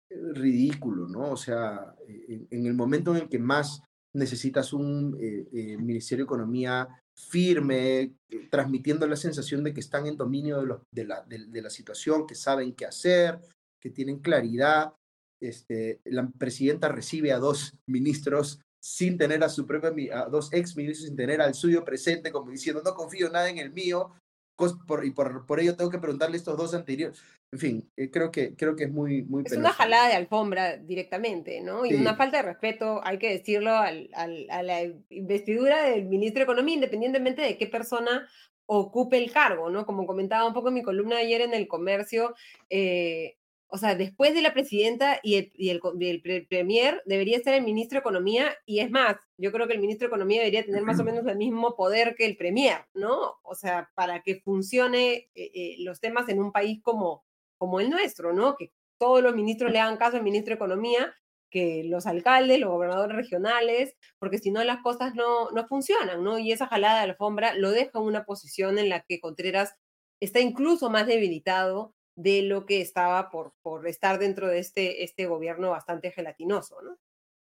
ridículo, ¿no? O sea, en, el momento en el que más necesitas un eh, eh, Ministerio de Economía firme, eh, transmitiendo la sensación de que están en dominio de, los- de la, de- la situación, que saben qué hacer, que tienen claridad. Este, la presidenta recibe a dos ministros sin tener a su propia, a dos ex ministros sin tener al suyo presente, como diciendo, no confío nada en el mío, por- y por, por ello tengo que preguntarle estos dos anteriores. En fin, eh, creo, que, creo que es muy, muy Es una jalada de alfombra directamente, ¿no? Y Sí. una falta de respeto, hay que decirlo, al- al- a la investidura del ministro de Economía, independientemente de qué persona ocupe el cargo, ¿no? Como comentaba un poco en mi columna ayer en el comercio, eh, o sea, después de la presidenta y el, y el, premier, debería ser el ministro de Economía, y es más, yo creo que el ministro de Economía debería tener más o menos el mismo poder que el premier, ¿no? O sea, para que funcione eh, eh, los temas en un país como, como el nuestro, ¿no? Que todos los ministros le hagan caso al ministro de Economía, que los alcaldes, los gobernadores regionales, porque si no las cosas no, no funcionan, ¿no? Y esa jalada de alfombra lo deja en una posición en la que Contreras está incluso más debilitado de lo que estaba por, por estar dentro de este, este gobierno bastante gelatinoso, ¿no?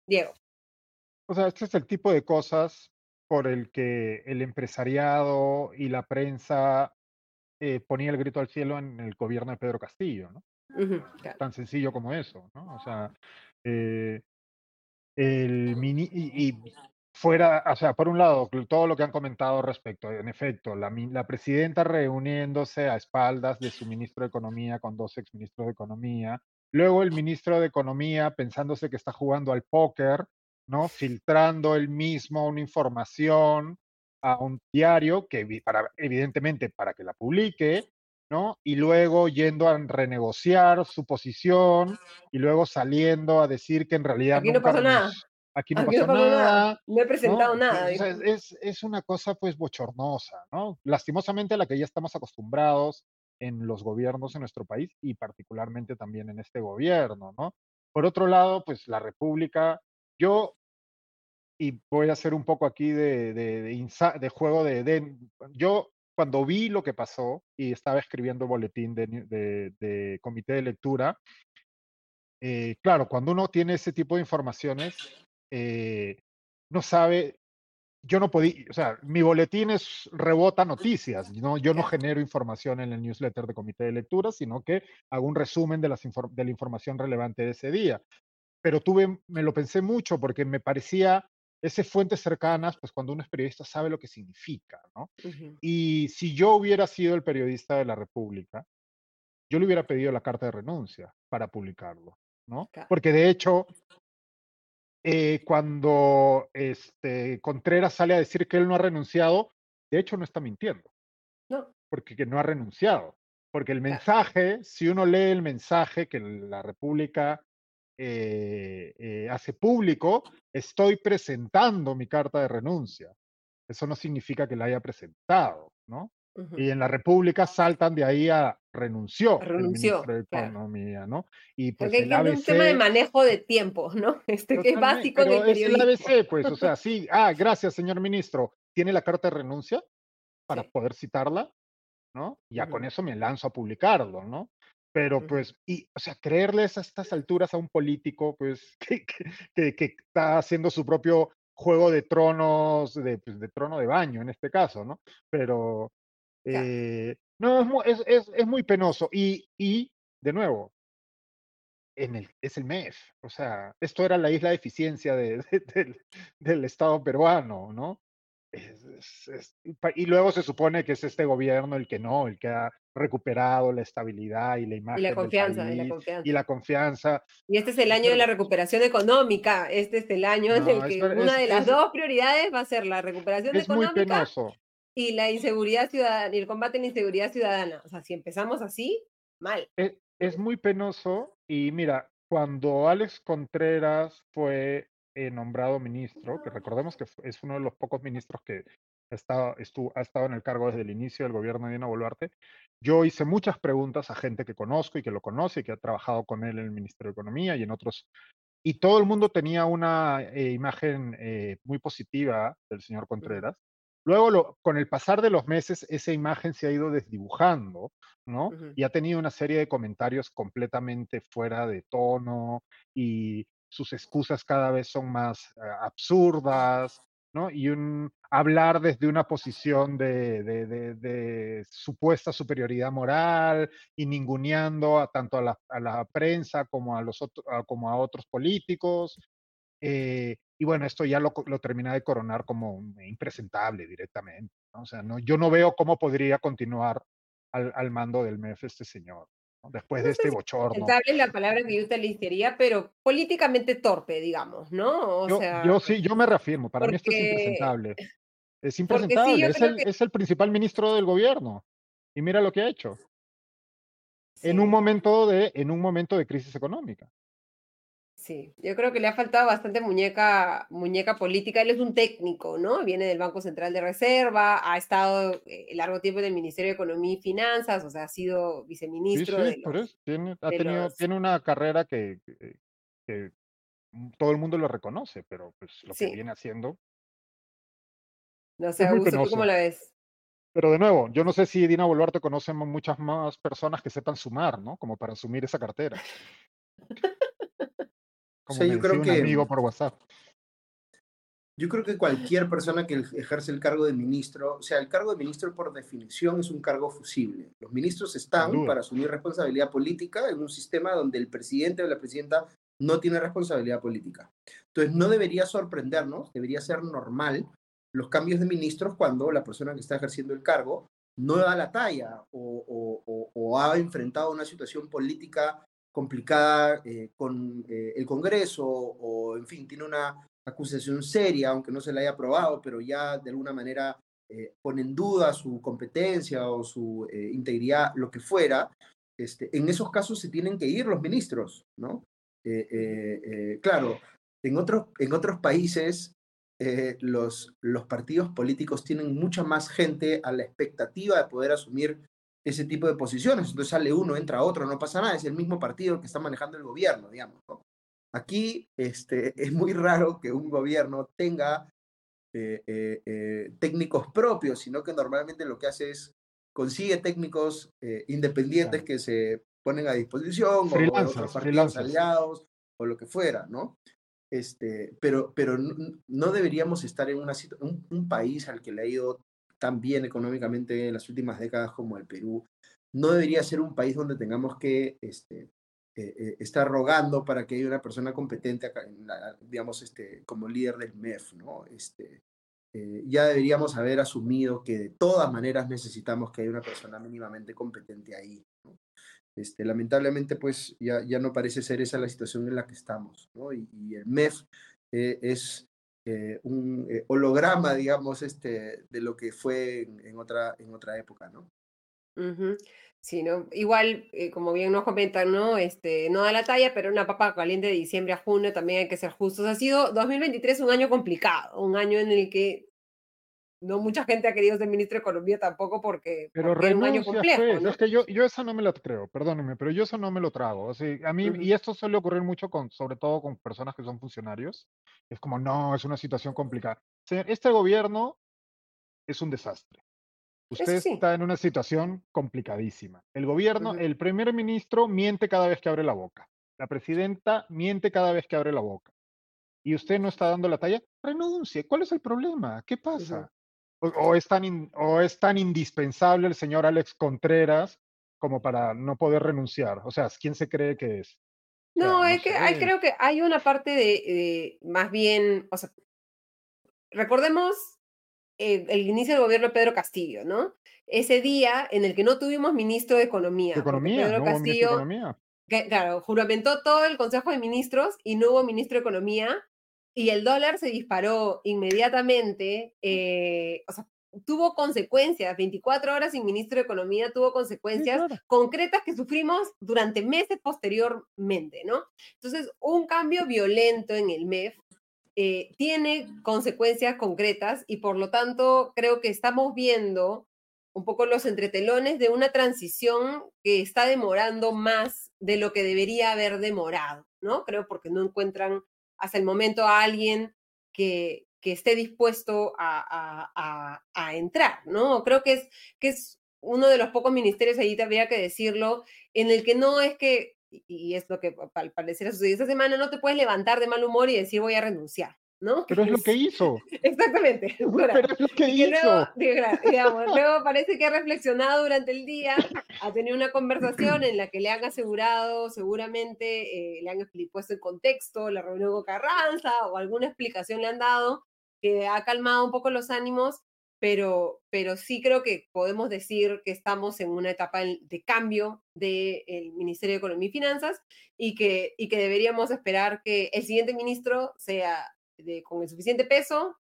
Diego. O sea, este es el tipo de cosas por el que el empresariado y la prensa eh, ponía el grito al cielo en el gobierno de Pedro Castillo, ¿no? Tan sencillo como eso, ¿no? O sea, eh, el mini, y, fuera, o sea, por un lado, todo lo que han comentado respecto, en efecto, la, la presidenta reuniéndose a espaldas de su ministro de Economía con dos exministros de Economía, luego el ministro de Economía pensándose que está jugando al póker, ¿no? Filtrando él mismo una información a un diario que para, evidentemente para que la publique, ¿no? Y luego yendo a renegociar su posición y luego saliendo a decir que en realidad Aquí no pasó nada aquí no pasó nada. No he presentado nada. es, es, una cosa pues bochornosa, ¿no? Lastimosamente a la que ya estamos acostumbrados en los gobiernos en nuestro país y particularmente también en este gobierno, ¿no? Por otro lado, pues la República, yo, y voy a hacer un poco aquí de, de, de, juego de, yo cuando vi lo que pasó y estaba escribiendo el boletín de, comité de lectura, eh, claro, cuando uno tiene ese tipo de informaciones, eh, no sabe, yo no podía, o sea, mi boletín es rebota noticias, ¿no? yo no genero información en el newsletter de comité de lectura, sino que hago un resumen de, las de la información relevante de ese día. Pero tuve, me lo pensé mucho porque me parecía esas fuentes cercanas, pues cuando uno es periodista sabe lo que significa, ¿no? Y si yo hubiera sido el periodista de la República, yo le hubiera pedido la carta de renuncia para publicarlo, ¿no? Porque de hecho, eh, cuando este, Contreras sale a decir que él no ha renunciado, de hecho no está mintiendo. No. Porque que no ha renunciado. Porque el mensaje, si uno lee el mensaje que la República eh, eh, hace público, estoy presentando mi carta de renuncia. Eso no significa que la haya presentado, ¿no? Y en la República saltan de ahí a renunció, renunció el ministro de Economía, ¿no? Y pues Porque el un tema de manejo de tiempo, ¿no? Este que es básico en el periodismo. Es el ABC, pues, o sea, sí, ah, gracias, señor ministro. ¿Tiene la carta de renuncia para poder citarla? ¿No? Ya con eso me lanzo a publicarlo, ¿no? Pero pues, y, o sea, creerles a estas alturas a un político, pues, que, que, que está haciendo su propio juego de tronos, de, pues, de trono de baño en este caso, ¿no? Pero, eh, no, es, es, es, muy penoso. Y, y, de nuevo, en el, es el MEF. O sea, esto era la isla de eficiencia de, del, del, Estado peruano, ¿no? y luego se supone que es este gobierno el que no, el que ha recuperado la estabilidad y la imagen. Y la confianza, y la confianza. Y la confianza. Y este es el año de la recuperación económica. Este es el año en el que una de las dos prioridades va a ser la recuperación es económica. Muy penoso y la inseguridad ciudadana y el combate a la inseguridad ciudadana. O sea, si empezamos así, mal. Es, es muy penoso y mira, cuando Alex Contreras fue eh, nombrado ministro, que recordemos que es uno de los pocos ministros que está, estuvo, ha estado en el cargo desde el inicio del gobierno de Dina Boluarte, yo hice muchas preguntas a gente que conozco y que lo conoce y que ha trabajado con él en el Ministerio de Economía y en otros y todo el mundo tenía una eh, imagen eh, muy positiva del señor Contreras. Luego, con el pasar de los meses, esa imagen se ha ido desdibujando, ¿no? Y ha tenido una serie de comentarios completamente fuera de tono y sus excusas cada vez son más eh, absurdas, ¿no? Y un hablar desde una posición de, supuesta superioridad moral y ninguneando a, tanto a la, prensa como a, los como a otros políticos. Eh, y bueno, esto ya lo, lo, termina de coronar como impresentable directamente. O sea, no, yo no veo cómo podría continuar al, al mando del MEF este señor, después de este bochorno. es la palabra que yo utilizaría, pero políticamente torpe, digamos, ¿no? O yo, sea, yo sí, yo me reafirmo, para mí esto es impresentable. Es impresentable, es, el, es el principal ministro del gobierno. Y mira lo que ha hecho. en un momento de, en un momento de crisis económica. Sí, yo creo que le ha faltado bastante muñeca, muñeca política. Él es un técnico, ¿no? Viene del Banco Central de Reserva, ha estado eh, largo tiempo en el Ministerio de Economía y Finanzas, o sea, ha sido viceministro sí, de sí, por los, eso. Tiene, ha de tenido, los- tiene una carrera que, que- que todo el mundo lo reconoce, pero pues lo que viene haciendo. No sé, Augusto, ¿tú cómo la ves? Pero de nuevo, yo no sé si Dina Boluarte conoce mu- muchas más personas que sepan sumar, ¿no? Como para asumir esa cartera. Como sea, me yo creo un que- amigo por WhatsApp. Yo creo que cualquier persona que ejerce el cargo de ministro, o sea, el cargo de ministro por definición es un cargo fusible. Los ministros están para asumir responsabilidad política en un sistema donde el presidente o la presidenta no tiene responsabilidad política. Entonces, no debería sorprendernos, debería ser normal los cambios de ministros cuando la persona que está ejerciendo el cargo no da la talla o, o- o- o ha enfrentado una situación política complicada eh, con eh, el Congreso o, en fin, tiene una acusación seria, aunque no se la haya aprobado, pero ya de alguna manera eh, pone en duda su competencia o su eh, integridad, lo que fuera, este, en esos casos se tienen que ir los ministros, ¿no? Claro, en otros, en otros países los, los partidos políticos tienen mucha más gente a la expectativa de poder asumir ese tipo de posiciones. Entonces sale uno, entra otro, no pasa nada, es el mismo partido que está manejando el gobierno, digamos. ¿no? Aquí este, es muy raro que un gobierno tenga eh, eh, eh, técnicos propios, sino que normalmente lo que hace es consigue técnicos independientes Claro. que se ponen a disposición o otros partidos aliados o lo que fuera, ¿no? Este, pero, pero no, no deberíamos estar en una un, un país al que le ha ido tan bien económicamente en las últimas décadas como el Perú, no debería ser un país donde tengamos que este, eh, eh, estar rogando para que haya una persona competente, digamos, este, como líder del MEF, ¿no? Este, eh, ya deberíamos haber asumido que de todas maneras necesitamos que haya una persona mínimamente competente ahí. ¿no? Este, lamentablemente, pues ya, ya no parece ser esa la situación en la que estamos, ¿no? Y, y el MEF eh, es eh, un eh, holograma, digamos, este, de lo que fue en, otra, en otra época, ¿no? Sí, ¿no? Igual, eh, como bien nos comentan, ¿no? Este, no da la talla, pero una papa caliente de diciembre a junio también hay que ser justos. Ha sido 2023 un año complicado, un año en el que no mucha gente ha querido ser ministro de Economía tampoco porque, Pero porque un año complejo, pues. ¿no? Es que yo, yo eso no me lo creo, perdónenme, pero yo eso no me lo trago. O sea, a mí, Ujú. y esto suele ocurrir mucho con, sobre todo con personas que son funcionarios. Es como, no, es una situación complicada. Señor, este gobierno es un desastre. Usted sí. está en una situación complicadísima. El gobierno, Ujú. el primer ministro miente cada vez que abre la boca. La presidenta miente cada vez que abre la boca. Y usted no está dando la talla, renuncie. ¿Cuál es el problema? ¿Qué pasa? O, o es tan in- o es tan indispensable el señor Alex Contreras como para no poder renunciar. O sea, ¿quién se cree que es? O sea, No, no es que hay, creo que hay una parte de, de más bien, o sea, recordemos eh, el inicio del gobierno de Pedro Castillo, ¿no? Ese día en el que no tuvimos ministro de Economía. Economía, Pedro no hubo ministro de Castillo, economía. que, claro, juramentó todo el Consejo de Ministros y no hubo ministro de Economía y el dólar se disparó inmediatamente, eh, o sea, tuvo consecuencias, 24 horas sin ministro de Economía tuvo Sí, consecuencias claro. concretas que sufrimos durante meses posteriormente, ¿no? Entonces, un cambio violento en el MEF eh, tiene consecuencias concretas y por lo tanto creo que estamos viendo un poco los entretelones de una transición que está demorando más de lo que debería haber demorado, ¿no? Creo porque no encuentran hasta el momento a alguien que, que esté dispuesto a, a- a- entrar, ¿no? Creo que es, que es uno de los pocos ministerios, ahí habría que decirlo, en el que no es que, y- y es lo que al parecer ha sucedido esta semana, no te puedes levantar de mal humor y decir voy a renunciar, ¿no? Pero es lo que hizo. Exactamente. bravo. Pero es lo que luego, hizo. diga- digamos, luego parece que ha reflexionado durante el día, ha tenido una conversación en la que le han asegurado, seguramente eh, le han puesto en contexto la reunión con Carranza o alguna explicación le han dado que ha calmado un poco los ánimos, pero, pero sí creo que podemos decir que estamos en una etapa de cambio del Ministerio de Economía y Finanzas y que, y que deberíamos esperar que el siguiente ministro sea de, con el suficiente peso,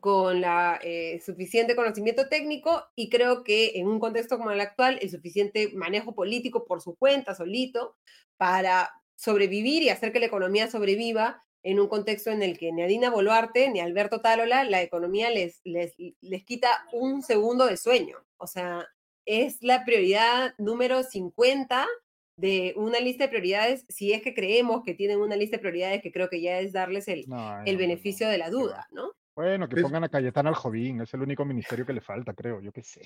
con la eh, suficiente conocimiento técnico y creo que en un contexto como el actual, el suficiente manejo político por su cuenta, solito, para sobrevivir y hacer que la economía sobreviva en un contexto en el que ni Adina Boluarte ni Alberto Talola la economía les, les, les quita un segundo de sueño. O sea, es la prioridad número 50 de una lista de prioridades, si es que creemos que tienen una lista de prioridades, que creo que ya es darles el, el beneficio de la duda, ¿no? Bueno, que pongan a Cayetana al Jovín, es el único ministerio que le falta, creo, yo qué sé.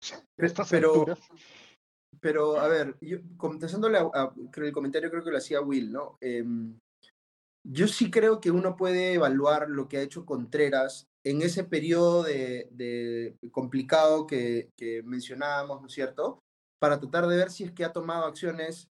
pero, pero, a ver, yo, contestándole a, el comentario creo que lo hacía Will, ¿no? Em, yo sí creo que uno puede evaluar lo que ha hecho Contreras en ese periodo de, complicado que, que, mencionábamos, ¿no es cierto? Para tratar de ver si es que ha tomado acciones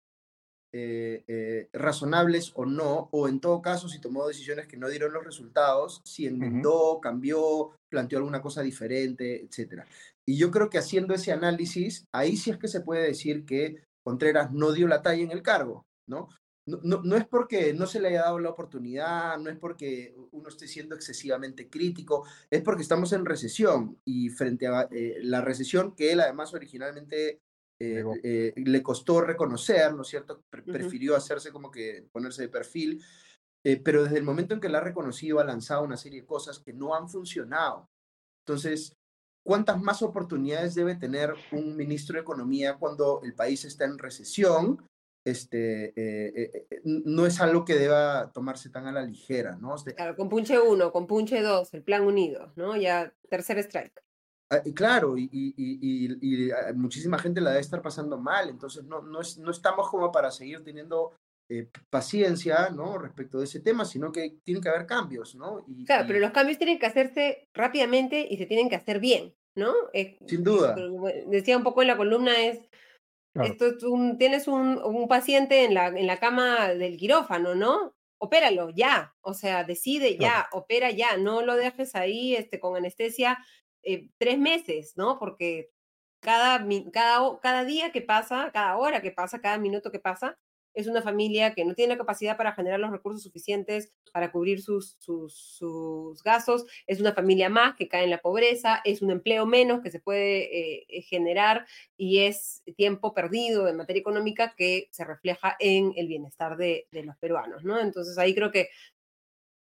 eh, eh, razonables o no, o en todo caso si tomó decisiones que no dieron los resultados, si enmendó, cambió, planteó alguna cosa diferente, etc. Y yo creo que haciendo ese análisis, ahí sí es que se puede decir que Contreras no dio la talla en el cargo, ¿no? No, no, es porque no se le haya dado la oportunidad, no es porque uno esté siendo excesivamente crítico, es porque estamos en recesión y frente a eh, la recesión que él además originalmente eh, eh, le costó reconocer, ¿no es cierto? Prefirió hacerse como que ponerse de perfil, eh, pero desde el momento en que la ha reconocido ha lanzado una serie de cosas que no han funcionado. Entonces, ¿cuántas más oportunidades debe tener un ministro de Economía cuando el país está en recesión? Este, no es algo que deba tomarse tan a la ligera, ¿no? claro, con punche 1, con punche 2, el plan unido, ¿no? Ya tercer strike. Ah, claro, y, y, ah, muchísima gente la debe estar pasando mal, entonces no, no, es, no estamos como para seguir teniendo eh, paciencia, ¿no? Respecto de ese tema, sino que tienen que haber cambios, ¿no? claro, pero los cambios tienen que hacerse rápidamente y se tienen que hacer bien, ¿no? Eh, Sin duda. Decía un poco en la columna es, esto es un, tienes un, un, paciente en la, en la cama del quirófano, ¿no? Opéralo ya, o sea, decide ya, opera ya, no lo dejes ahí este, con anestesia eh, tres meses, ¿no? Porque cada, cada, cada día que pasa, cada hora que pasa, cada minuto que pasa, es una familia que no tiene la capacidad para generar los recursos suficientes para cubrir sus, sus, sus, gastos, es una familia más que cae en la pobreza, es un empleo menos que se puede eh, generar y es tiempo perdido en materia económica que se refleja en el bienestar de, de los peruanos, ¿no? Entonces ahí creo que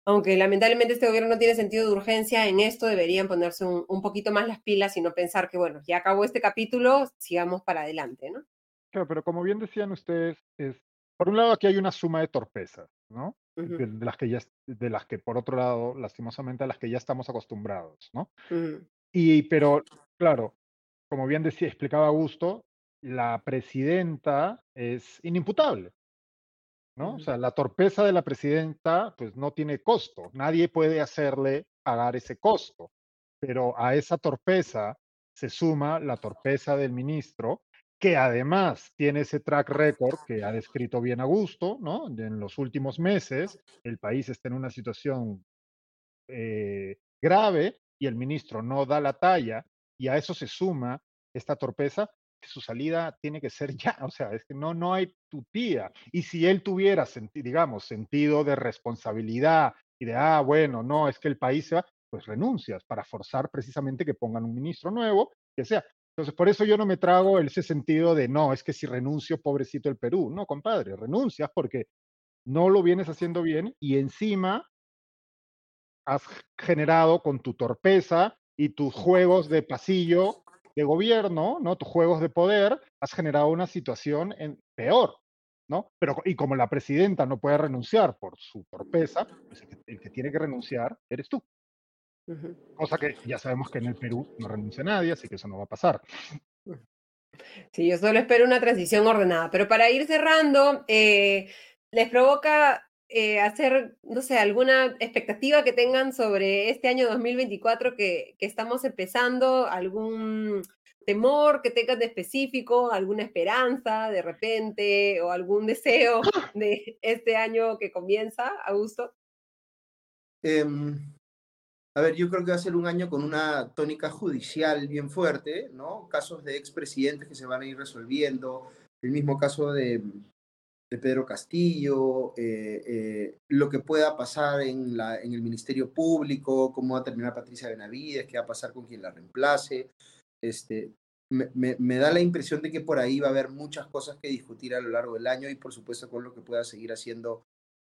aunque lamentablemente este gobierno no tiene sentido de urgencia en esto, deberían ponerse un, poquito más las pilas y no pensar que, bueno, ya acabó este capítulo, sigamos para adelante, ¿no? Claro, pero como bien decían ustedes, es, por un lado aquí hay una suma de torpezas, ¿no? de, las que ya, de las que por otro lado, lastimosamente, a las que ya estamos acostumbrados, ¿no? Y, pero, claro, como bien decía, explicaba Augusto, la presidenta es inimputable, ¿no? O sea, la torpeza de la presidenta pues no tiene costo, nadie puede hacerle pagar ese costo, pero a esa torpeza se suma la torpeza del ministro, que además tiene ese track record que ha descrito bien a gusto, ¿no? En los últimos meses el país está en una situación eh, grave y el ministro no da la talla y a eso se suma esta torpeza su salida tiene que ser ya, o sea, es que no, no hay tía Y si él tuviera, digamos, sentido de responsabilidad y de, ah, bueno, no, es que el país se va, pues renuncias para forzar precisamente que pongan un ministro nuevo, que sea. Entonces, por eso yo no me trago ese sentido de, no, es que si renuncio, pobrecito el Perú. No, compadre, renuncias porque no lo vienes haciendo bien y encima has generado con tu torpeza y tus juegos de pasillo de gobierno, ¿no? Tus juegos de poder, has generado una situación en, peor, ¿no? Pero, y como la presidenta no puede renunciar por su torpeza, pues el, que, tiene que renunciar eres tú. Cosa que ya sabemos que en el Perú no renuncia nadie, así que eso no va a pasar. Sí, yo solo espero una transición ordenada. Pero para ir cerrando, eh, ¿les provoca eh, hacer, no sé, alguna expectativa que tengan sobre este año 2024 que, que estamos empezando? ¿Algún temor que tengan de específico? ¿Alguna esperanza de repente? ¿O algún deseo de este año que comienza, Augusto? Em, a ver, yo creo que va a ser un año con una tónica judicial bien fuerte, ¿no? Casos de expresidentes que se van a ir resolviendo, el mismo caso de, de Pedro Castillo, eh, eh, lo que pueda pasar en, la, en el Ministerio Público, cómo va a terminar Patricia Benavides, qué va a pasar con quien la reemplace. Este, me, da la impresión de que por ahí va a haber muchas cosas que discutir a lo largo del año y por supuesto con lo que pueda seguir haciendo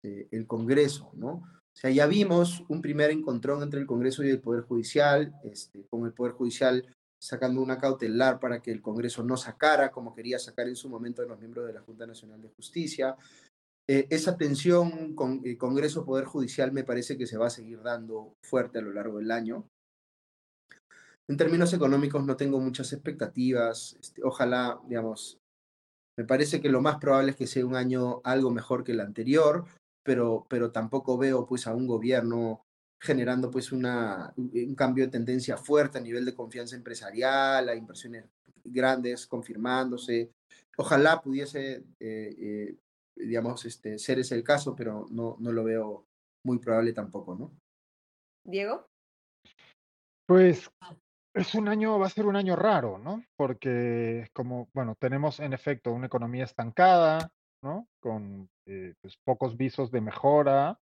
eh, el Congreso, ¿no? O sea, ya vimos un primer encontrón entre el Congreso y el Poder Judicial, este, con el Poder Judicial sacando una cautelar para que el Congreso no sacara, como quería sacar en su momento a los miembros de la Junta Nacional de Justicia. Eh, esa tensión con el Congreso-Poder Judicial me parece que se va a seguir dando fuerte a lo largo del año. En términos económicos no tengo muchas expectativas. Este, ojalá, digamos, me parece que lo más probable es que sea un año algo mejor que el anterior, pero, pero tampoco veo pues a un gobierno generando pues una, un cambio de tendencia fuerte a nivel de confianza empresarial, a inversiones grandes confirmándose. Ojalá pudiese, eh, eh, digamos, este, ser ese el caso, pero no, no lo veo muy probable tampoco, ¿no? Diego. Pues es un año, va a ser un año raro, ¿no? Porque como, bueno, tenemos en efecto una economía estancada, ¿no? Con eh, pues, pocos visos de mejora.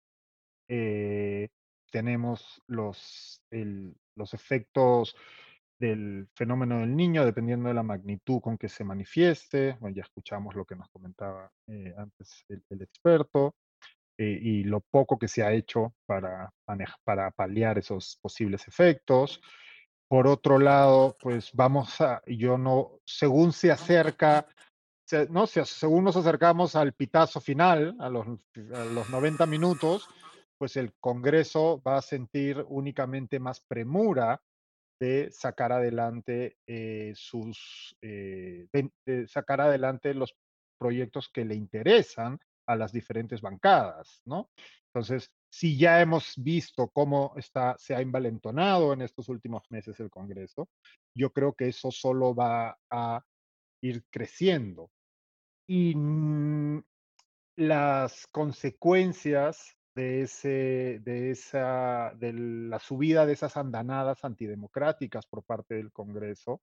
Eh, tenemos los, los efectos del fenómeno del niño, dependiendo de la magnitud con que se manifieste. Bueno, ya escuchamos lo que nos comentaba eh, antes el, experto eh, y lo poco que se ha hecho para, para paliar esos posibles efectos. Por otro lado, pues vamos a, yo no, según se acerca, no, según nos acercamos al pitazo final, a los, a los 90 minutos, pues el Congreso va a sentir únicamente más premura de sacar adelante eh, sus, eh, de, sacar adelante los proyectos que le interesan a las diferentes bancadas, ¿no? Entonces, si ya hemos visto cómo está, se ha envalentonado en estos últimos meses el Congreso, yo creo que eso solo va a ir creciendo. Y mm, las consecuencias de, ese, de, esa, de la subida de esas andanadas antidemocráticas por parte del Congreso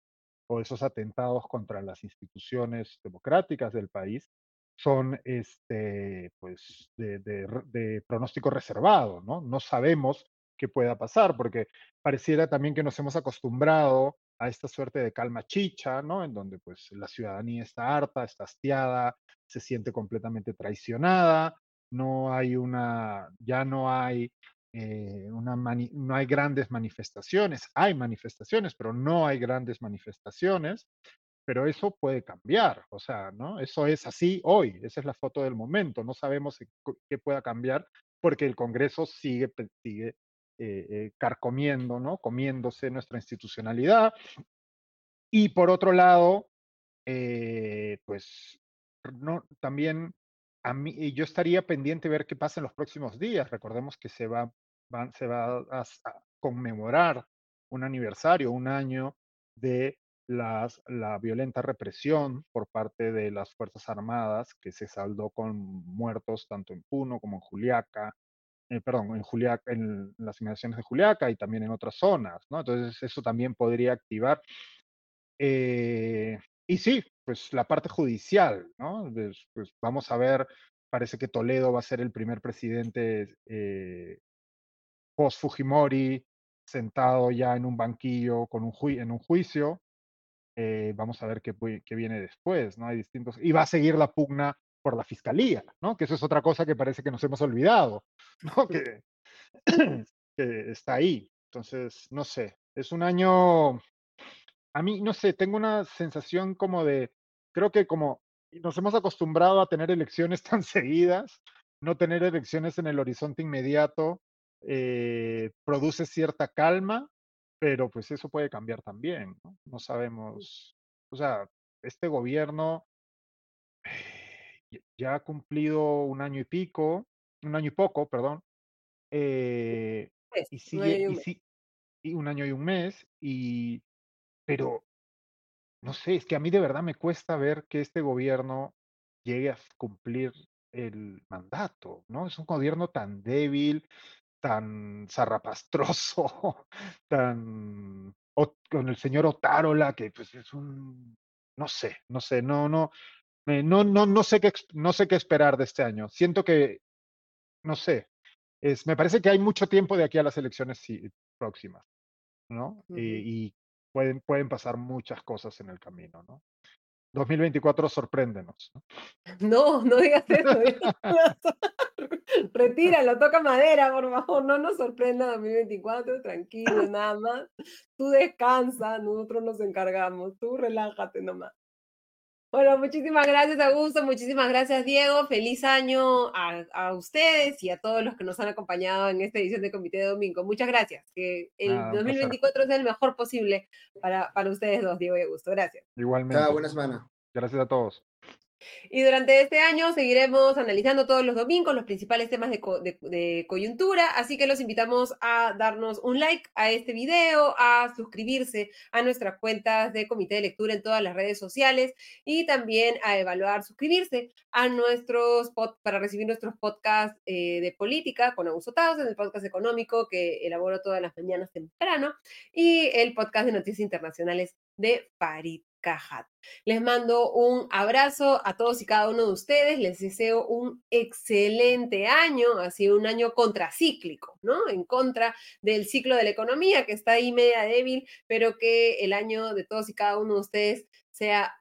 o esos atentados contra las instituciones democráticas del país son este, pues, de, pronóstico reservado, ¿no? No sabemos qué pueda pasar, porque pareciera también que nos hemos acostumbrado a esta suerte de calma chicha, ¿no? En donde pues la ciudadanía está harta, está hastiada, se siente completamente traicionada, no hay una, ya no hay eh, una no hay grandes manifestaciones, hay manifestaciones, pero no hay grandes manifestaciones, pero eso puede cambiar, o sea, ¿no? Eso es así hoy, esa es la foto del momento, no sabemos qué pueda cambiar porque el Congreso sigue, sigue eh, eh, carcomiendo, ¿no? Comiéndose nuestra institucionalidad. Y por otro lado, pues no, también a mí, yo estaría pendiente de ver qué pasa en los próximos días. Recordemos que se va, se va a, conmemorar un aniversario, un año de las, la violenta represión por parte de las Fuerzas Armadas que se saldó con muertos tanto en Puno como en Juliaca, eh, perdón, en, Juliaca, en las inmediaciones de Juliaca y también en otras zonas, ¿no? Entonces eso también podría activar. Eh, y sí, pues la parte judicial, ¿no? Pues, pues, vamos a ver, parece que Toledo va a ser el primer presidente eh, post-Fujimori, sentado ya en un banquillo con un en un juicio. Eh, vamos a ver qué, qué, viene después, ¿no? Hay distintos... Y va a seguir la pugna por la fiscalía, ¿no? Que eso es otra cosa que parece que nos hemos olvidado, ¿no? Que, que está ahí. Entonces, no sé, es un año a mí, no sé, tengo una sensación como de, creo que como nos hemos acostumbrado a tener elecciones tan seguidas, no tener elecciones en el horizonte inmediato eh, produce cierta calma, pero pues eso puede cambiar también, ¿no? No sabemos, o sea, este gobierno ya ha cumplido un año y pico, un año y poco, perdón, eh, y sigue, y, y un año y un mes, y pero, no sé, es que a mí de verdad me cuesta ver que este gobierno llegue a cumplir el mandato, ¿no? Es un gobierno tan débil, tan zarrapastroso, tan con el señor Otárola, que pues es un, no sé, no sé, no, no, no, no, no, sé qué, no sé qué esperar de este año. Siento que, no sé, es, me parece que hay mucho tiempo de aquí a las elecciones próximas, ¿no? y, y pueden, pueden pasar muchas cosas en el camino, ¿no? 2024, sorpréndenos. No, no digas eso. Retíralo, toca madera, por favor. No nos sorprenda 2024, tranquilo, nada más. Tú descansa, nosotros nos encargamos. Tú relájate nomás. Bueno, muchísimas gracias, Augusto. Muchísimas gracias, Diego. Feliz año a, ustedes y a todos los que nos han acompañado en esta edición de Comité de Domingo. Muchas gracias. Que el 2024 sea el mejor posible para, para ustedes dos, Diego y Augusto. Gracias. Igualmente. buena semana. Gracias a todos. Y durante este año seguiremos analizando todos los domingos los principales temas de, coyuntura, así que los invitamos a darnos un like a este video, a suscribirse a nuestras cuentas de Comité de Lectura en todas las redes sociales y también a evaluar, suscribirse a nuestros para recibir nuestros podcasts eh, de política con Augusto Taos, en el podcast económico que elaboro todas las mañanas temprano y el podcast de noticias internacionales de Farid les mando un abrazo a todos y cada uno de ustedes. Les deseo un excelente año, así un año contracíclico, ¿no? En contra del ciclo de la economía que está ahí media débil, pero que el año de todos y cada uno de ustedes sea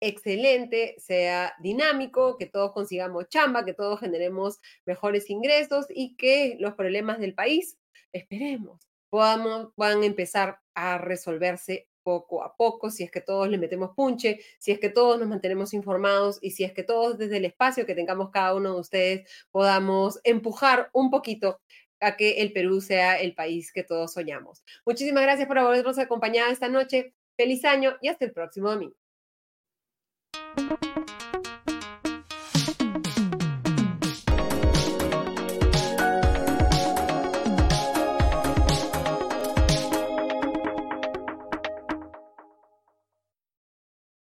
excelente, sea dinámico, que todos consigamos chamba, que todos generemos mejores ingresos y que los problemas del país, esperemos, podamos, puedan empezar a resolverse poco a poco, si es que todos le metemos punche, si es que todos nos mantenemos informados y si es que todos desde el espacio que tengamos cada uno de ustedes podamos empujar un poquito a que el Perú sea el país que todos soñamos. Muchísimas gracias por habernos acompañado esta noche. Feliz año y hasta el próximo domingo.